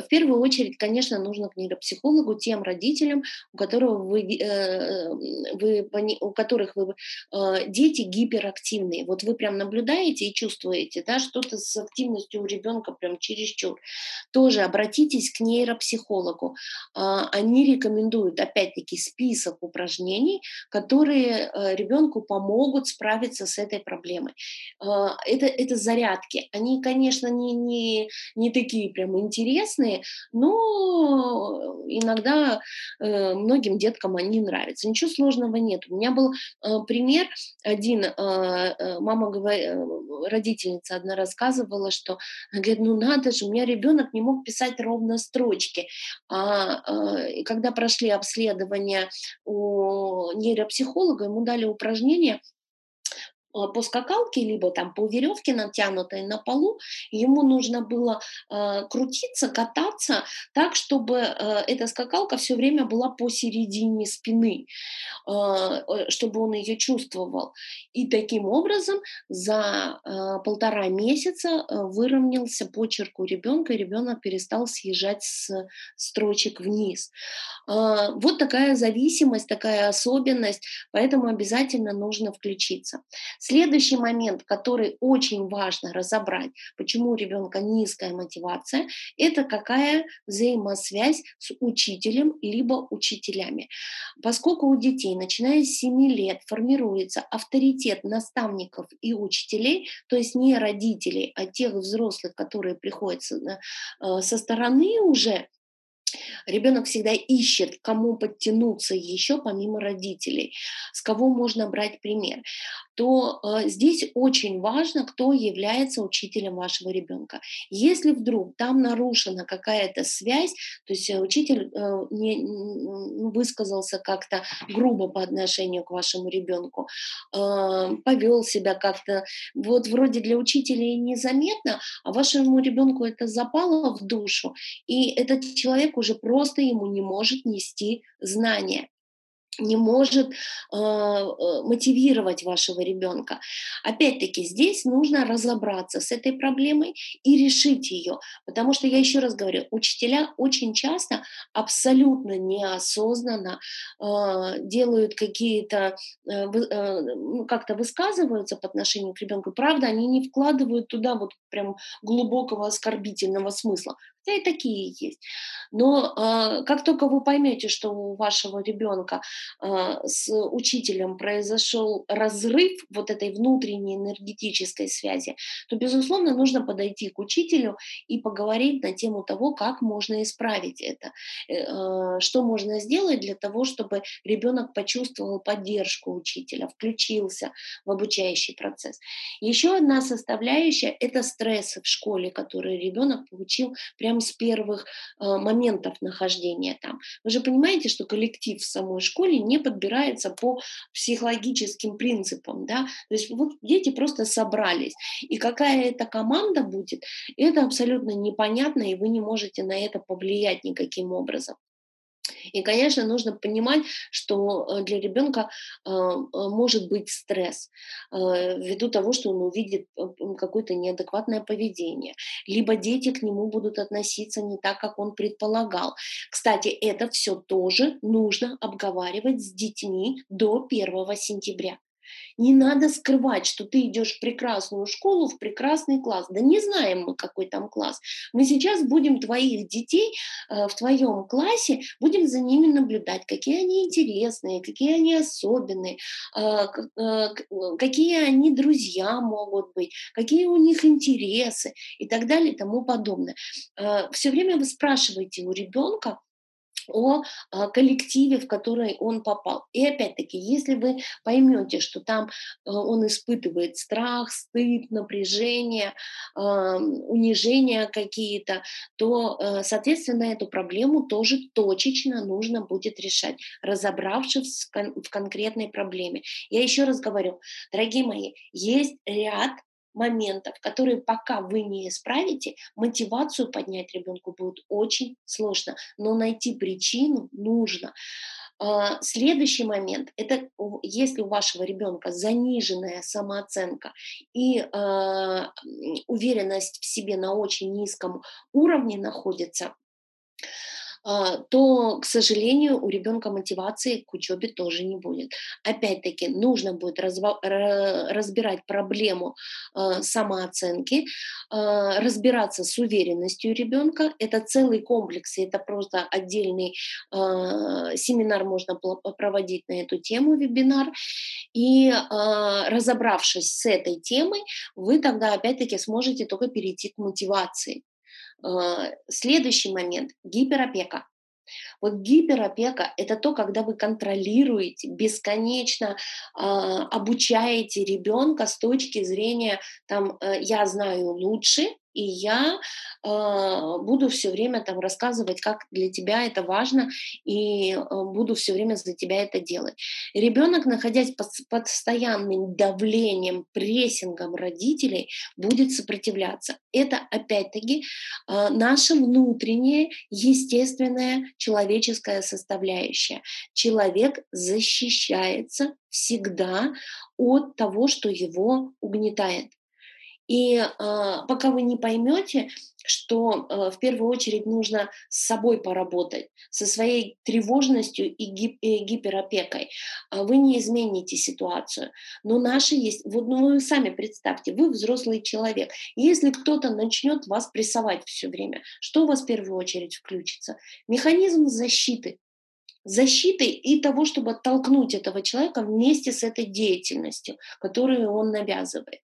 в первую очередь, конечно, нужно к нейропсихологу тем родителям, у, которого вы, э, вы, у которых вы, э, дети гиперактивные. Вот вы прям наблюдаете и чувствуете, да, что-то с активностью у ребенка прям чересчур. Тоже обратитесь к нейропсихологу. Э, они рекомендуют, опять-таки, список упражнений, которые э, ребенку помогут справиться с этой проблемой. Э, это, это зарядки. Они, конечно, не, не, не такие прям интересные, но иногда э, многим деткам они нравятся. Ничего сложного нет. У меня был э, пример один, э, э мама говорит, э, родительница одна рассказывала, что говорит, ну надо же, у меня ребенок не мог писать ровно строчки. А э, когда прошли обследование у нейропсихолога, ему дали упражнение по скакалке, либо там по веревке натянутой на полу, ему нужно было э, крутиться, кататься так, чтобы э, эта скакалка все время была посередине спины, э, чтобы он ее чувствовал. И таким образом за э, полтора месяца выровнялся почерк у ребенка, и ребенок перестал съезжать с строчек вниз. Э, вот такая зависимость, такая особенность, поэтому обязательно нужно включиться. Следующий момент, который очень важно разобрать, почему у ребенка низкая мотивация, это какая взаимосвязь с учителем либо учителями. Поскольку у детей, начиная с 7 лет, формируется авторитет наставников и учителей, то есть не родителей, а тех взрослых, которые приходят э, со стороны уже, Ребенок всегда ищет, кому подтянуться еще помимо родителей, с кого можно брать пример то э, здесь очень важно, кто является учителем вашего ребенка. Если вдруг там нарушена какая-то связь, то есть э, учитель э, не, высказался как-то грубо по отношению к вашему ребенку, э, повел себя как-то, вот вроде для учителя и незаметно, а вашему ребенку это запало в душу, и этот человек уже просто ему не может нести знания не может э, э, мотивировать вашего ребенка. Опять-таки, здесь нужно разобраться с этой проблемой и решить ее, потому что я еще раз говорю, учителя очень часто абсолютно неосознанно э, делают какие-то, э, э, ну, как-то высказываются по отношению к ребенку. Правда, они не вкладывают туда вот прям глубокого оскорбительного смысла. Да и такие есть. Но э, как только вы поймете, что у вашего ребенка э, с учителем произошел разрыв вот этой внутренней энергетической связи, то, безусловно, нужно подойти к учителю и поговорить на тему того, как можно исправить это, э, что можно сделать для того, чтобы ребенок почувствовал поддержку учителя, включился в обучающий процесс. Еще одна составляющая – это стрессы в школе, которые ребенок получил прямо прямо с первых э, моментов нахождения там. Вы же понимаете, что коллектив в самой школе не подбирается по психологическим принципам, да, то есть вот дети просто собрались, и какая это команда будет, это абсолютно непонятно, и вы не можете на это повлиять никаким образом. И, конечно, нужно понимать, что э, для ребенка э, э, может быть стресс ввиду того, что он увидит какое-то неадекватное поведение, либо дети к нему будут относиться не так, как он предполагал. Кстати, это все тоже нужно обговаривать с детьми до 1 сентября. Не надо скрывать, что ты идешь в прекрасную школу, в прекрасный класс. Да не знаем мы, какой там класс. Мы сейчас будем твоих детей э, в твоем классе, будем за ними наблюдать, какие они интересные, какие они особенные, э, э, какие они друзья могут быть, какие у них интересы и так далее и тому подобное. Все время вы спрашиваете у ребенка, о а, коллективе, в который он попал. И опять-таки, если вы поймете, что там э, он испытывает страх, стыд, напряжение, унижения какие-то, то, соответственно, эту проблему тоже точечно нужно будет решать, разобравшись в конкретной проблеме. Я еще раз говорю, дорогие мои, есть ряд моментов, которые пока вы не исправите, мотивацию поднять ребенку будет очень сложно, но найти причину нужно. А, следующий момент – это если у вашего ребенка заниженная самооценка и э, уверенность в себе на очень низком уровне находится, то, к сожалению, у ребенка мотивации к учебе тоже не будет. Опять-таки, нужно будет разбирать проблему а, самооценки, а, разбираться с уверенностью ребенка. Это целый комплекс, и это просто отдельный семинар можно проводить на эту тему, вебинар. И разобравшись с этой темой, вы тогда опять-таки сможете только перейти к мотивации. А, следующий момент – гиперопека. Вот гиперопека – это то, когда вы контролируете, бесконечно э, обучаете ребенка с точки зрения, там, э, я знаю лучше, и я э, буду все время там рассказывать, как для тебя это важно, и э, буду все время за тебя это делать. Ребенок, находясь под постоянным давлением, прессингом родителей, будет сопротивляться. Это опять-таки э, наша внутренняя, естественная человеческая составляющая. Человек защищается всегда от того, что его угнетает. И э, пока вы не поймете, что э, в первую очередь нужно с собой поработать, со своей тревожностью и, гип, и гиперопекой, э, вы не измените ситуацию. Но наши есть, вот ну, вы сами представьте, вы взрослый человек. Если кто-то начнет вас прессовать все время, что у вас в первую очередь включится? Механизм защиты защиты и того, чтобы оттолкнуть этого человека вместе с этой деятельностью, которую он навязывает.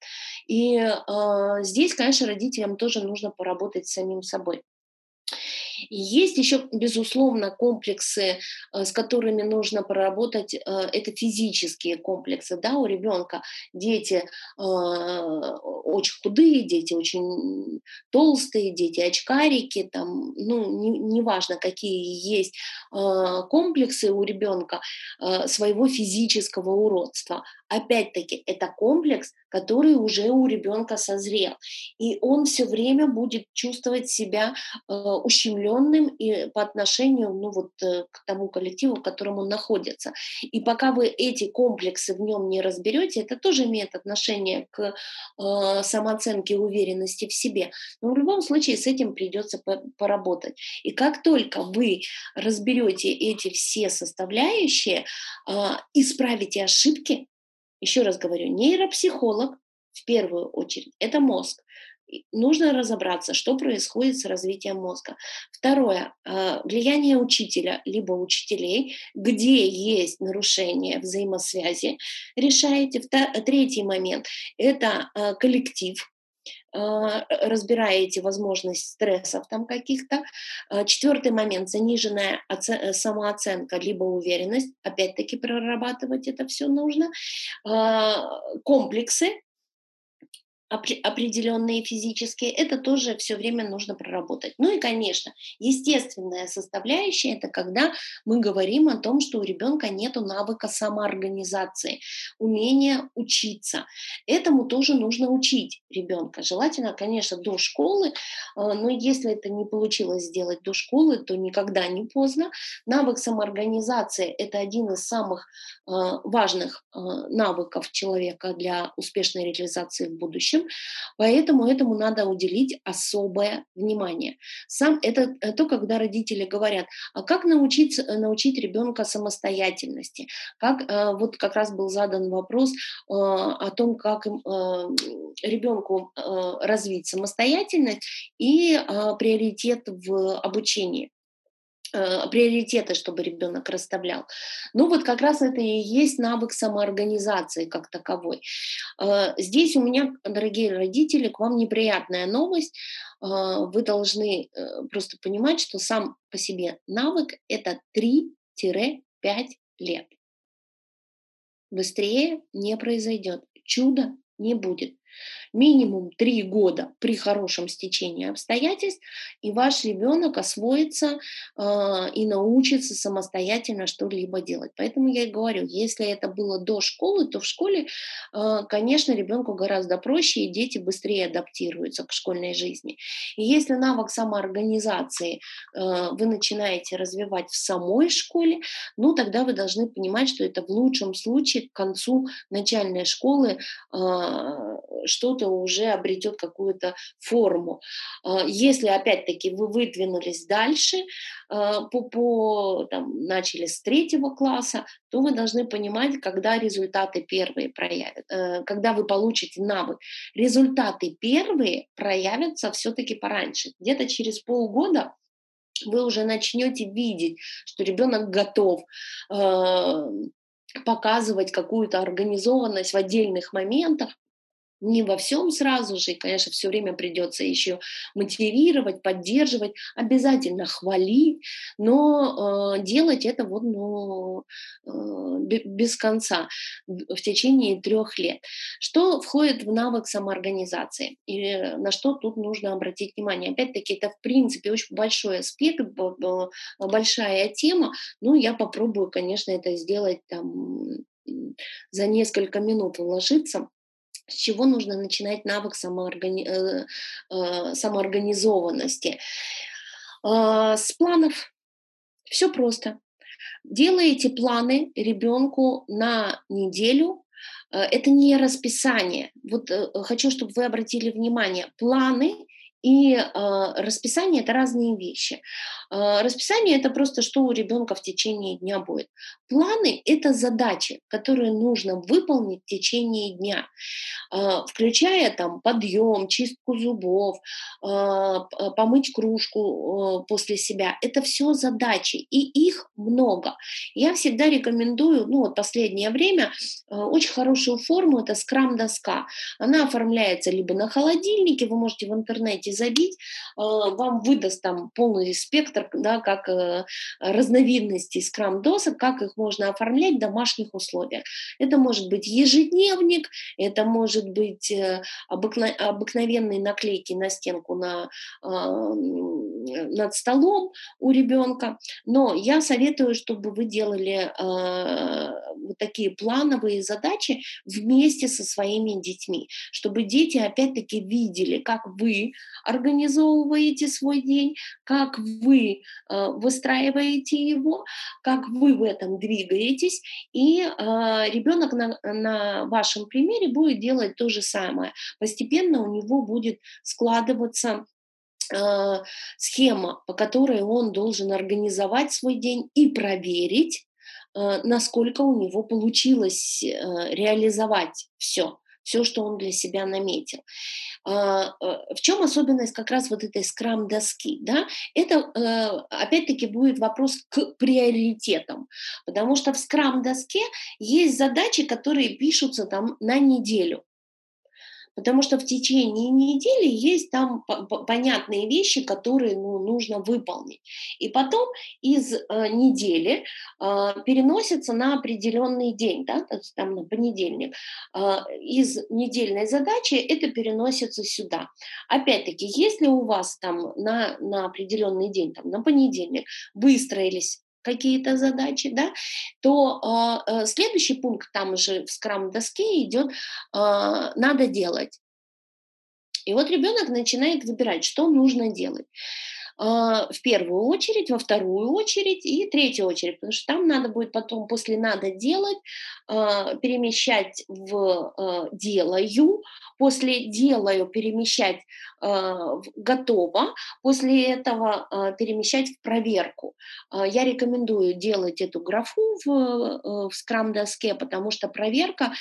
И э, здесь, конечно, родителям тоже нужно поработать с самим собой. Есть еще, безусловно, комплексы, э, с которыми нужно проработать. Э, это физические комплексы да, у ребенка. Дети э, очень худые, дети очень толстые, дети очкарики, там, ну, неважно, не какие есть комплексы у ребенка своего физического уродства. Опять-таки, это комплекс, который уже у ребенка созрел. И он все время будет чувствовать себя э, ущемленным и по отношению ну, вот, э, к тому коллективу, в котором он находится. И пока вы эти комплексы в нем не разберете, это тоже имеет отношение к э, самооценке и уверенности в себе. Но в любом случае с этим придется поработать. И как только вы разберете эти все составляющие, э, исправите ошибки, еще раз говорю, нейропсихолог в первую очередь – это мозг. Нужно разобраться, что происходит с развитием мозга. Второе, э, влияние учителя, либо учителей, где есть нарушение взаимосвязи, решаете. Третий момент – это э, коллектив, разбираете возможность стрессов там каких-то. Четвертый момент – заниженная самооценка, либо уверенность. Опять-таки прорабатывать это все нужно. Комплексы, определенные физические, это тоже все время нужно проработать. Ну и, конечно, естественная составляющая – это когда мы говорим о том, что у ребенка нет навыка самоорганизации, умения учиться. Этому тоже нужно учить ребенка. Желательно, конечно, до школы, а, но если это не получилось сделать до школы, то никогда не поздно. Навык самоорганизации – это один из самых а, важных а, навыков человека для успешной реализации в будущем будущем, поэтому этому надо уделить особое внимание. Сам это э, то, когда родители говорят, а как э, научить ребенка самостоятельности? Как, э, вот как раз был задан вопрос о том, как ребенку развить самостоятельность и приоритет в обучении. Э, приоритеты, чтобы ребенок расставлял. Ну вот как раз это и есть навык самоорганизации как таковой. Э, здесь у меня, дорогие родители, к вам неприятная новость. Э, вы должны просто понимать, что сам по себе навык – это 3-5 лет. Быстрее не произойдет. Чудо не будет минимум три года при хорошем стечении обстоятельств, и ваш ребенок освоится э, и научится самостоятельно что-либо делать. Поэтому я и говорю, если это было до школы, то в школе, э, конечно, ребенку гораздо проще, и дети быстрее адаптируются к школьной жизни. И если навык самоорганизации э, вы начинаете развивать в самой школе, ну тогда вы должны понимать, что это в лучшем случае к концу начальной школы э, что-то уже обретет какую-то форму. А, если, опять-таки, вы выдвинулись дальше, а, по, по, там, начали с третьего класса, то вы должны понимать, когда результаты первые проявят, э, когда вы получите навык. Результаты первые проявятся все-таки пораньше. Где-то через полгода вы уже начнете видеть, что ребенок готов э, показывать какую-то организованность в отдельных моментах, не во всем сразу же, и, конечно, все время придется еще мотивировать, поддерживать, обязательно хвалить, но э, делать это вот, ну, э, без конца в течение трех лет. Что входит в навык самоорганизации и на что тут нужно обратить внимание? Опять-таки, это в принципе очень большой аспект, большая тема, ну, я попробую, конечно, это сделать там за несколько минут уложиться. С чего нужно начинать навык самооргани... Э, э, самоорганизованности? А, с планов. Все просто. Делаете планы ребенку на неделю, Э, это не расписание. Вот хочу, чтобы вы обратили внимание. Планы и э, расписание это разные вещи. Э, расписание это просто что у ребенка в течение дня будет. Планы это задачи, которые нужно выполнить в течение дня, э, включая там подъем, чистку зубов, э, помыть кружку э, после себя. Это все задачи, и их много. Я всегда рекомендую, ну вот последнее время, э, очень хорошую форму это скрам-доска. Она оформляется либо на холодильнике, вы можете в интернете забить, э, вам выдаст там полный спектр, да, как э, разновидностей скрам-досок, как их можно оформлять в домашних условиях. Это может быть ежедневник, это может быть э, обыкновенные наклейки на стенку на, над столом у ребенка. Но я советую, чтобы вы делали вот такие плановые задачи вместе со своими детьми, чтобы дети опять-таки видели, как вы организовываете свой день, как вы э, выстраиваете его, как вы в этом двигаетесь, и э, ребенок на, на вашем примере будет делать то же самое. Постепенно у него будет складываться э, схема, по которой он должен организовать свой день и проверить, насколько у него получилось реализовать все все, что он для себя наметил. А, э, в чем особенность как раз вот этой скрам-доски? Да? Это, э, опять-таки, будет вопрос к приоритетам, потому что в скрам-доске есть задачи, которые пишутся там на неделю. Потому что в течение недели есть там понятные вещи, которые ну, нужно выполнить. И потом из э, недели э, переносятся на определенный день, да, то есть там на понедельник. Э, из недельной задачи это переносится сюда. Опять-таки, если у вас там на, на определенный день, там, на понедельник выстроились какие-то задачи, да, то э, следующий пункт там же в скрам-доске идет э, «надо делать». И вот ребенок начинает выбирать, что нужно делать в первую очередь, во вторую очередь и третью очередь, потому что там надо будет потом после надо делать перемещать в делаю, после делаю перемещать в готово, после этого перемещать в проверку. Я рекомендую делать эту графу в, э, в скрам-доске, потому что проверка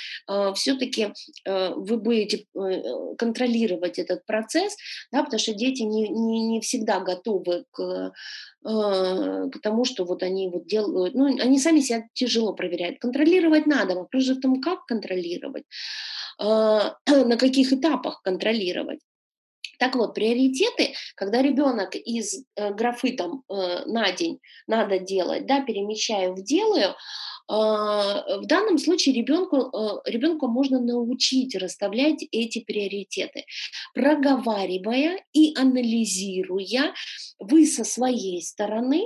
все-таки э, вы будете э, контролировать этот процесс, да, потому что дети не, не, не всегда готовы к к тому, что вот они вот делают, ну, они сами себя тяжело проверяют. Контролировать надо, вопрос же в том, как контролировать. А, на каких этапах контролировать. Так вот, приоритеты, когда ребенок из э, графы там э, на день надо делать, да, перемещаю в делаю, в данном случае ребенку, э, ребенку можно научить расставлять эти приоритеты, проговаривая и анализируя вы со своей стороны,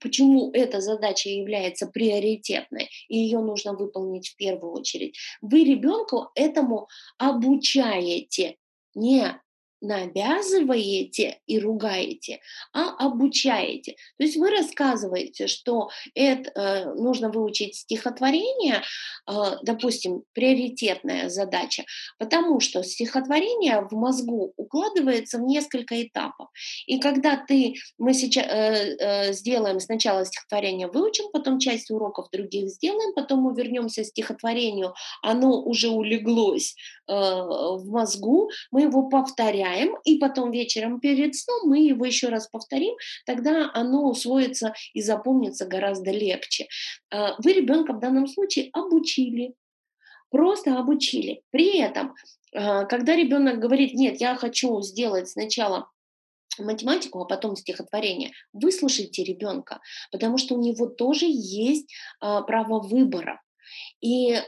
почему эта задача является приоритетной, и ее нужно выполнить в первую очередь. Вы ребенку этому обучаете, не навязываете и ругаете, а обучаете. То есть вы рассказываете, что это э, нужно выучить стихотворение, э, допустим, приоритетная задача, потому что стихотворение в мозгу укладывается в несколько этапов. И когда ты, мы сейчас э, сделаем сначала стихотворение, выучим, потом часть уроков других сделаем, потом мы вернемся к стихотворению, оно уже улеглось в мозгу, мы его повторяем, повторяем, и потом вечером перед сном мы его еще раз повторим, тогда оно усвоится и запомнится гораздо легче. А, вы ребенка в данном случае обучили, просто обучили. При этом, а, когда ребенок говорит, нет, я хочу сделать сначала математику, а потом стихотворение, выслушайте ребенка, потому что у него тоже есть а, право выбора. И э,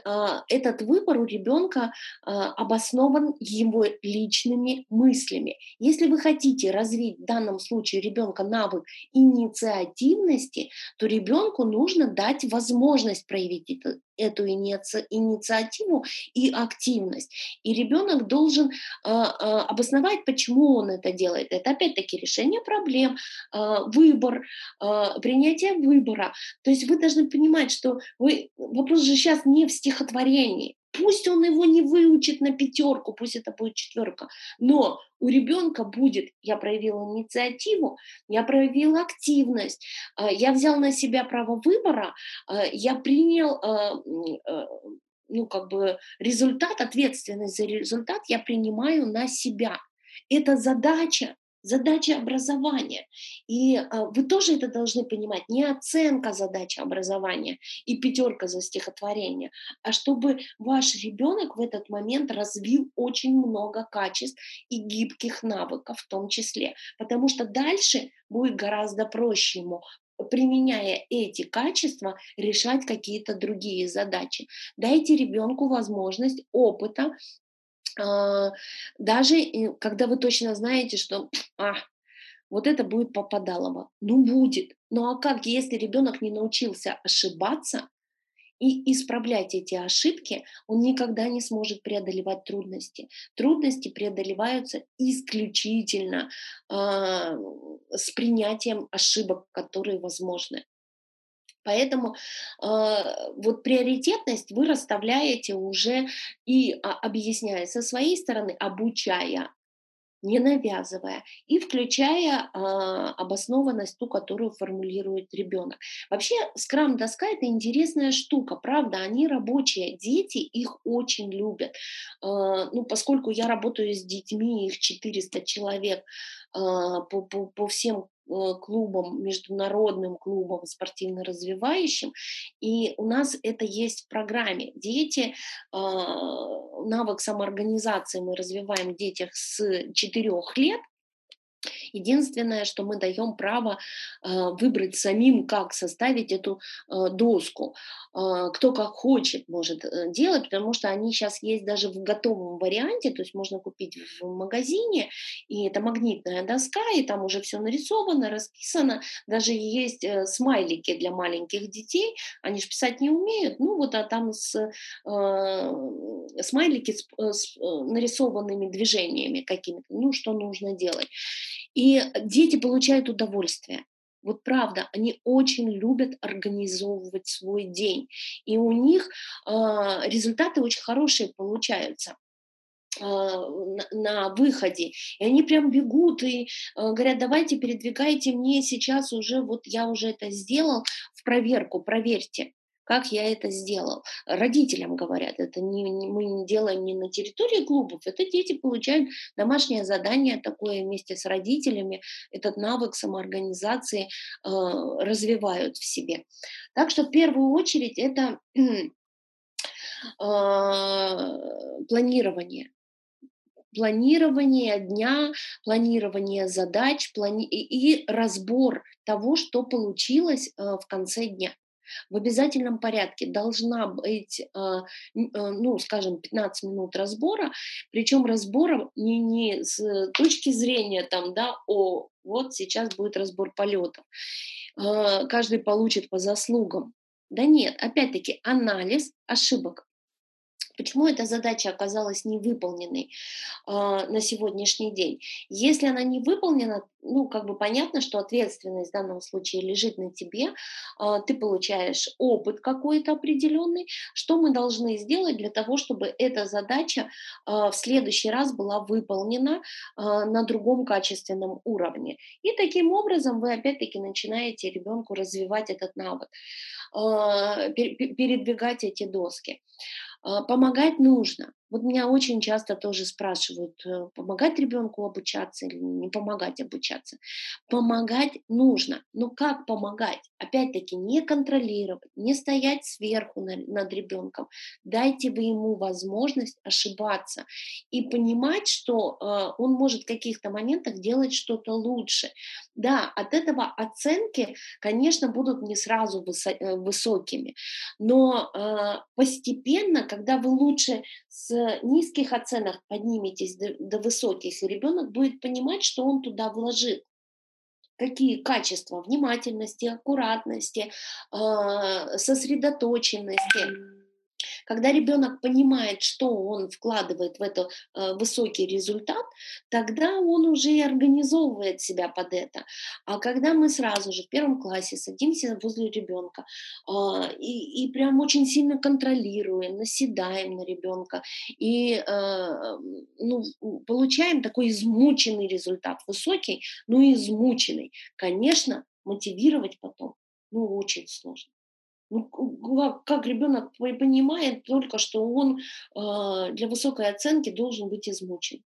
этот выбор у ребенка э, обоснован его личными мыслями. Если вы хотите развить в данном случае ребенка навык инициативности, то ребенку нужно дать возможность проявить это, эту иници, инициативу и активность. И ребенок должен э, э, обосновать, почему он это делает. Это опять-таки решение проблем, э, выбор, принятие выбора. То есть вы должны понимать, что вы, вопрос же сейчас не в стихотворении. Пусть он его не выучит на пятерку, пусть это будет четверка, но у ребенка будет, я проявила инициативу, я проявила активность, э, я взял на себя право выбора, э, я принял э, ну, как бы результат, ответственность за результат я принимаю на себя. Это задача, задача образования. И а, вы тоже это должны понимать. Не оценка задачи образования и пятерка за стихотворение, а чтобы ваш ребенок в этот момент развил очень много качеств и гибких навыков в том числе. Потому что дальше будет гораздо проще ему применяя эти качества, решать какие-то другие задачи. Дайте ребенку возможность опыта, даже когда вы точно знаете, что а, вот это будет попадалово. Ну, будет. Ну а как, если ребенок не научился ошибаться, и исправлять эти ошибки, он никогда не сможет преодолевать трудности. Трудности преодолеваются исключительно э, с принятием ошибок, которые возможны. Поэтому э, вот приоритетность вы расставляете уже и а, объясняя со своей стороны, обучая не навязывая и включая а, обоснованность ту, которую формулирует ребенок. Вообще скрам-доска это интересная штука, правда, они рабочие, дети их очень любят. А, ну, поскольку я работаю с детьми, их 400 человек а, по, по, по всем Э, клубом, международным клубом спортивно-развивающим, и у нас это есть в программе. Дети, а, навык самоорганизации мы развиваем в детях с 4 лет, Единственное, что мы даем право э, выбрать самим, как составить эту э, доску. Э, кто как хочет может э, делать, потому что они сейчас есть даже в готовом варианте, то есть можно купить в магазине, и это магнитная доска, и там уже все нарисовано, расписано, даже есть э, смайлики для маленьких детей, они же писать не умеют, ну вот а там с, э, смайлики с, э, с нарисованными движениями какими-то, ну что нужно делать. И дети получают удовольствие. Вот правда, они очень любят организовывать свой день. И у них э, результаты очень хорошие получаются на, на выходе. И они прям бегут и э, говорят, давайте передвигайте мне сейчас уже, вот я уже это сделал, в проверку, проверьте как я это сделал. Родителям говорят, это не, не, мы не делаем не на территории клубов, это дети получают домашнее задание такое вместе с родителями, этот навык самоорганизации э, развивают в себе. Так что в первую очередь это э, планирование планирование дня, планирование задач плани... и разбор того, что получилось э, в конце дня в обязательном порядке должна быть, а, а, ну, скажем, 15 минут разбора, причем разбора не, не с точки зрения там, да, о, вот сейчас будет разбор полетов, а, каждый получит по заслугам. Да нет, опять-таки анализ ошибок. Почему эта задача оказалась невыполненной э, на сегодняшний день? Если она не выполнена, ну, как бы понятно, что ответственность в данном случае лежит на тебе, э, ты получаешь опыт какой-то определенный. Что мы должны сделать для того, чтобы эта задача э, в следующий раз была выполнена э, на другом качественном уровне? И таким образом вы опять-таки начинаете ребенку развивать этот навык, э, передвигать эти доски. А, помогать нужно. Вот меня очень часто тоже спрашивают, э, помогать ребенку обучаться или не помогать обучаться. Помогать нужно. Но как помогать? Опять-таки не контролировать, не стоять сверху над ребенком. Дайте вы ему возможность ошибаться и понимать, что э, он может в каких-то моментах делать что-то лучше. Да, от этого оценки, конечно, будут не сразу э, высокими, но постепенно, когда вы лучше с низких оценок подниметесь до, до высоких, и ребенок будет понимать, что он туда вложил. Какие качества? Внимательности, аккуратности, э, сосредоточенности, Когда ребенок понимает, что он вкладывает в это э, высокий результат, тогда он уже и организовывает себя под это. А когда мы сразу же в первом классе садимся возле ребенка э, и, и прям очень сильно контролируем, наседаем на ребенка и э, ну, получаем такой измученный результат, высокий, но измученный, конечно, мотивировать потом ну, очень сложно. Ну, как ребенок понимает только, что он э, для высокой оценки должен быть измучен.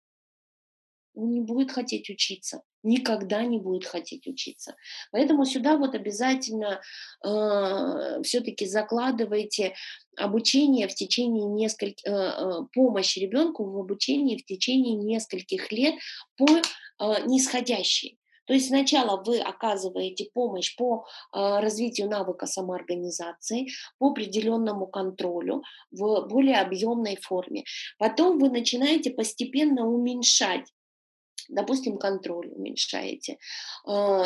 Он не будет хотеть учиться, никогда не будет хотеть учиться. Поэтому сюда вот обязательно э, все-таки закладывайте обучение в течение нескольких, э, э, помощь ребенку в обучении в течение нескольких лет по э, нисходящей. То есть сначала вы оказываете помощь по э, развитию навыка самоорганизации, по определенному контролю в более объемной форме. Потом вы начинаете постепенно уменьшать допустим, контроль уменьшаете, а,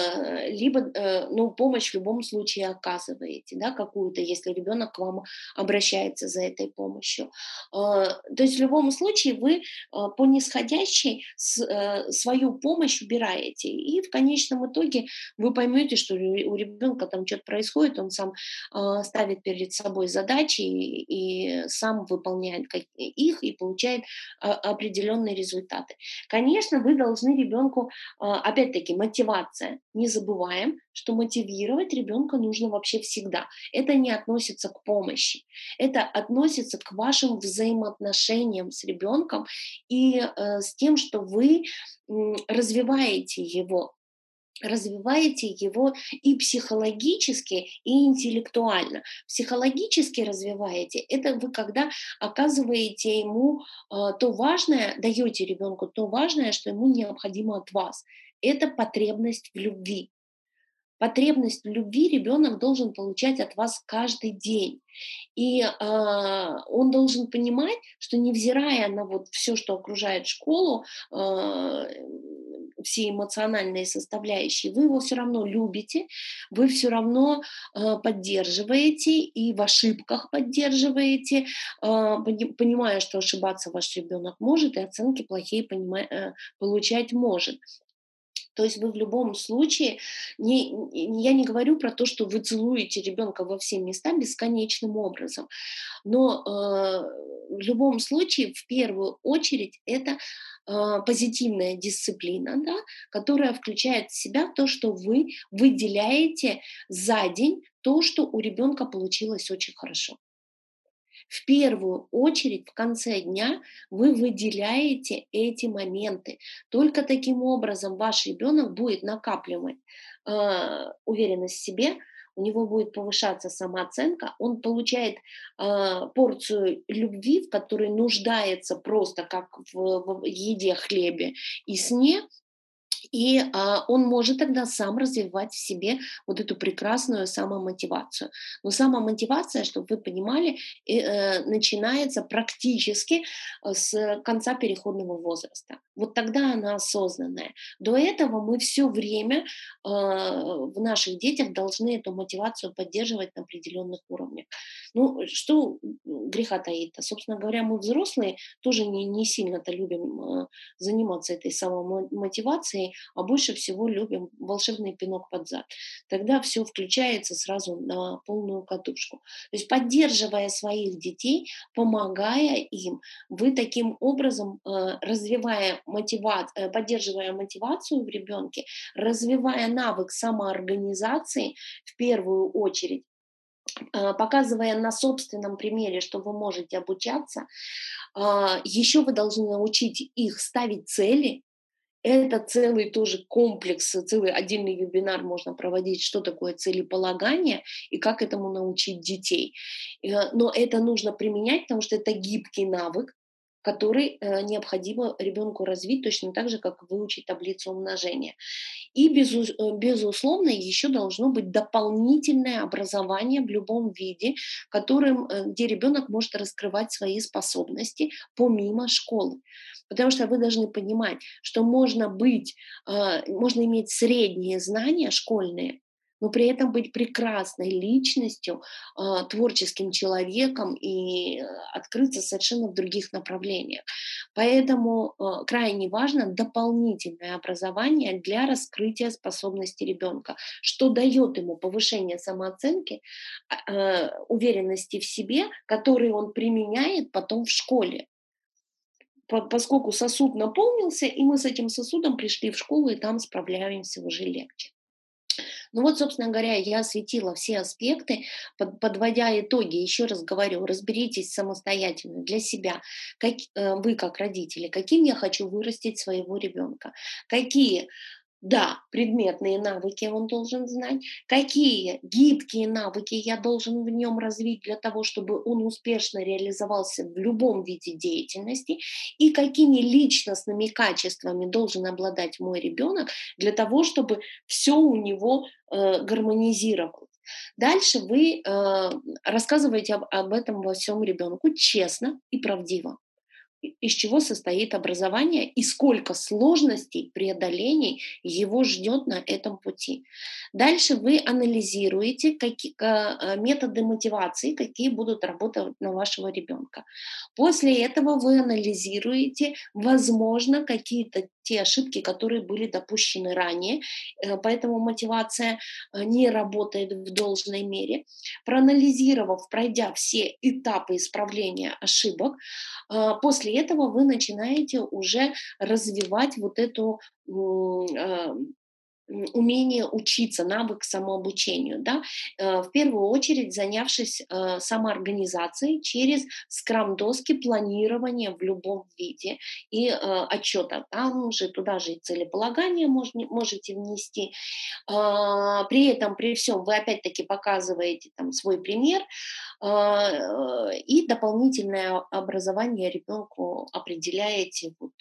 либо э, ну, помощь в любом случае оказываете, да, какую-то, если ребенок к вам обращается за этой помощью. А, то есть в любом случае вы по нисходящей э, свою помощь убираете, и в конечном итоге вы поймете, что у ребенка там что-то происходит, он сам ставит перед собой задачи и сам выполняет их и получает определенные результаты. Конечно, вы должны должны ребенку, а, опять-таки, мотивация. Не забываем, что мотивировать ребенка нужно вообще всегда. Это не относится к помощи, это относится к вашим взаимоотношениям с ребенком и э, с тем, что вы развиваете его развиваете его и психологически, и интеллектуально. Психологически развиваете, это вы когда оказываете ему э, то важное, даете ребенку то важное, что ему необходимо от вас. Это потребность в любви. Потребность в любви ребенок должен получать от вас каждый день. И э, он должен понимать, что невзирая на вот все, что окружает школу, э, все эмоциональные составляющие, вы его все равно любите, вы все равно э, поддерживаете и в ошибках поддерживаете, э, понимая, что ошибаться ваш ребенок может и оценки плохие понимая, э, получать может. То есть вы в любом случае, не, я не говорю про то, что вы целуете ребенка во все места бесконечным образом, но э, в любом случае, в первую очередь, это э, позитивная дисциплина, да, которая включает в себя то, что вы выделяете за день то, что у ребенка получилось очень хорошо в первую очередь в конце дня вы выделяете эти моменты. Только таким образом ваш ребенок будет накапливать э, уверенность в себе, у него будет повышаться самооценка, он получает э, порцию любви, в которой нуждается просто как в, в еде, хлебе и сне, и а, он может тогда сам развивать в себе вот эту прекрасную самомотивацию. Но самомотивация, чтобы вы понимали, э, э, начинается практически с конца переходного возраста. Вот тогда она осознанная. До этого мы все время э, в наших детях должны эту мотивацию поддерживать на определенных уровнях. Ну, что греха таит -то? Собственно говоря, мы взрослые тоже не, не сильно-то любим э, заниматься этой самомотивацией, а больше всего любим волшебный пинок под зад. Тогда все включается сразу на полную катушку. То есть поддерживая своих детей, помогая им, вы таким образом, э, развивая мотивацию, э, поддерживая мотивацию в ребенке, развивая навык самоорганизации в первую очередь, э, показывая на собственном примере, что вы можете обучаться, еще вы должны научить их ставить цели, это целый тоже комплекс, целый отдельный вебинар можно проводить, что такое целеполагание и как этому научить детей. Э, но это нужно применять, потому что это гибкий навык, который э, необходимо ребенку развить точно так же, как выучить таблицу умножения. И, безу, э, безусловно, еще должно быть дополнительное образование в любом виде, которым, где ребенок может раскрывать свои способности помимо школы. Потому что вы должны понимать, что можно быть, можно иметь средние знания школьные, но при этом быть прекрасной личностью, э, творческим человеком и открыться совершенно в других направлениях. Поэтому э, крайне важно дополнительное образование для раскрытия способностей ребенка, что дает ему повышение самооценки, э, уверенности в себе, которые он применяет потом в школе поскольку сосуд наполнился, и мы с этим сосудом пришли в школу, и там справляемся уже легче. Ну вот, собственно говоря, я осветила все аспекты, подводя итоги, еще раз говорю, разберитесь самостоятельно для себя, как, э, вы как родители, каким я хочу вырастить своего ребенка, какие да, предметные навыки он должен знать, какие гибкие навыки я должен в нем развить для того, чтобы он успешно реализовался в любом виде деятельности, и какими личностными качествами должен обладать мой ребенок для того, чтобы все у него э, гармонизировалось. Дальше вы э, рассказываете об, об этом во всем ребенку честно и правдиво из чего состоит образование и сколько сложностей, преодолений его ждет на этом пути. Дальше вы анализируете какие, э, методы мотивации, какие будут работать на вашего ребенка. После этого вы анализируете, возможно, какие-то те ошибки, которые были допущены ранее, э, поэтому мотивация э, не работает в должной мере. Проанализировав, пройдя все этапы исправления ошибок, после этого вы начинаете уже развивать вот эту умение учиться, навык самообучению, да, э, в первую очередь занявшись э, самоорганизацией через скрам-доски планирования в любом виде и э, отчета. Там же туда же и целеполагание можете внести. А, при этом, при всем, вы опять-таки показываете там свой пример, а, и дополнительное образование ребенку определяете вот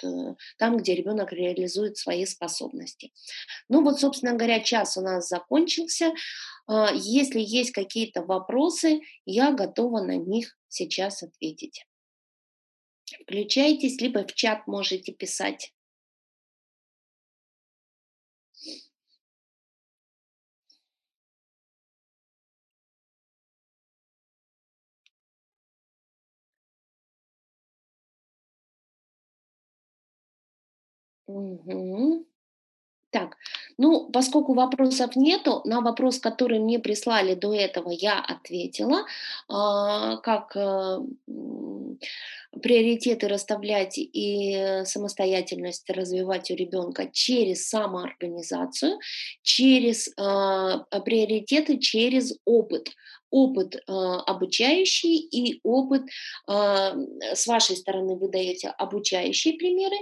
там, где ребенок реализует свои способности. Ну вот, собственно говоря, час у нас закончился. А, если есть какие-то вопросы, я готова на них сейчас ответить. Включайтесь, либо в чат можете писать. Угу. Так, ну, поскольку вопросов нету, на вопрос, который мне прислали до этого, я ответила, а, как э, приоритеты расставлять и самостоятельность развивать у ребенка через самоорганизацию, через а, приоритеты, через опыт опыт э, обучающий и опыт э, с вашей стороны вы даете обучающие примеры,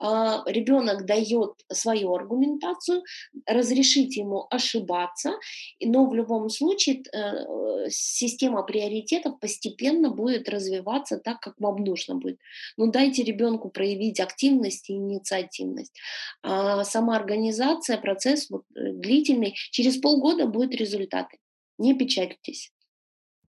э, ребенок дает свою аргументацию, разрешите ему ошибаться, но в любом случае э, система приоритетов постепенно будет развиваться так, как вам нужно будет. Но дайте ребенку проявить активность и инициативность. А сама организация, процесс вот, э, длительный, через полгода будут результаты. Не печальтесь.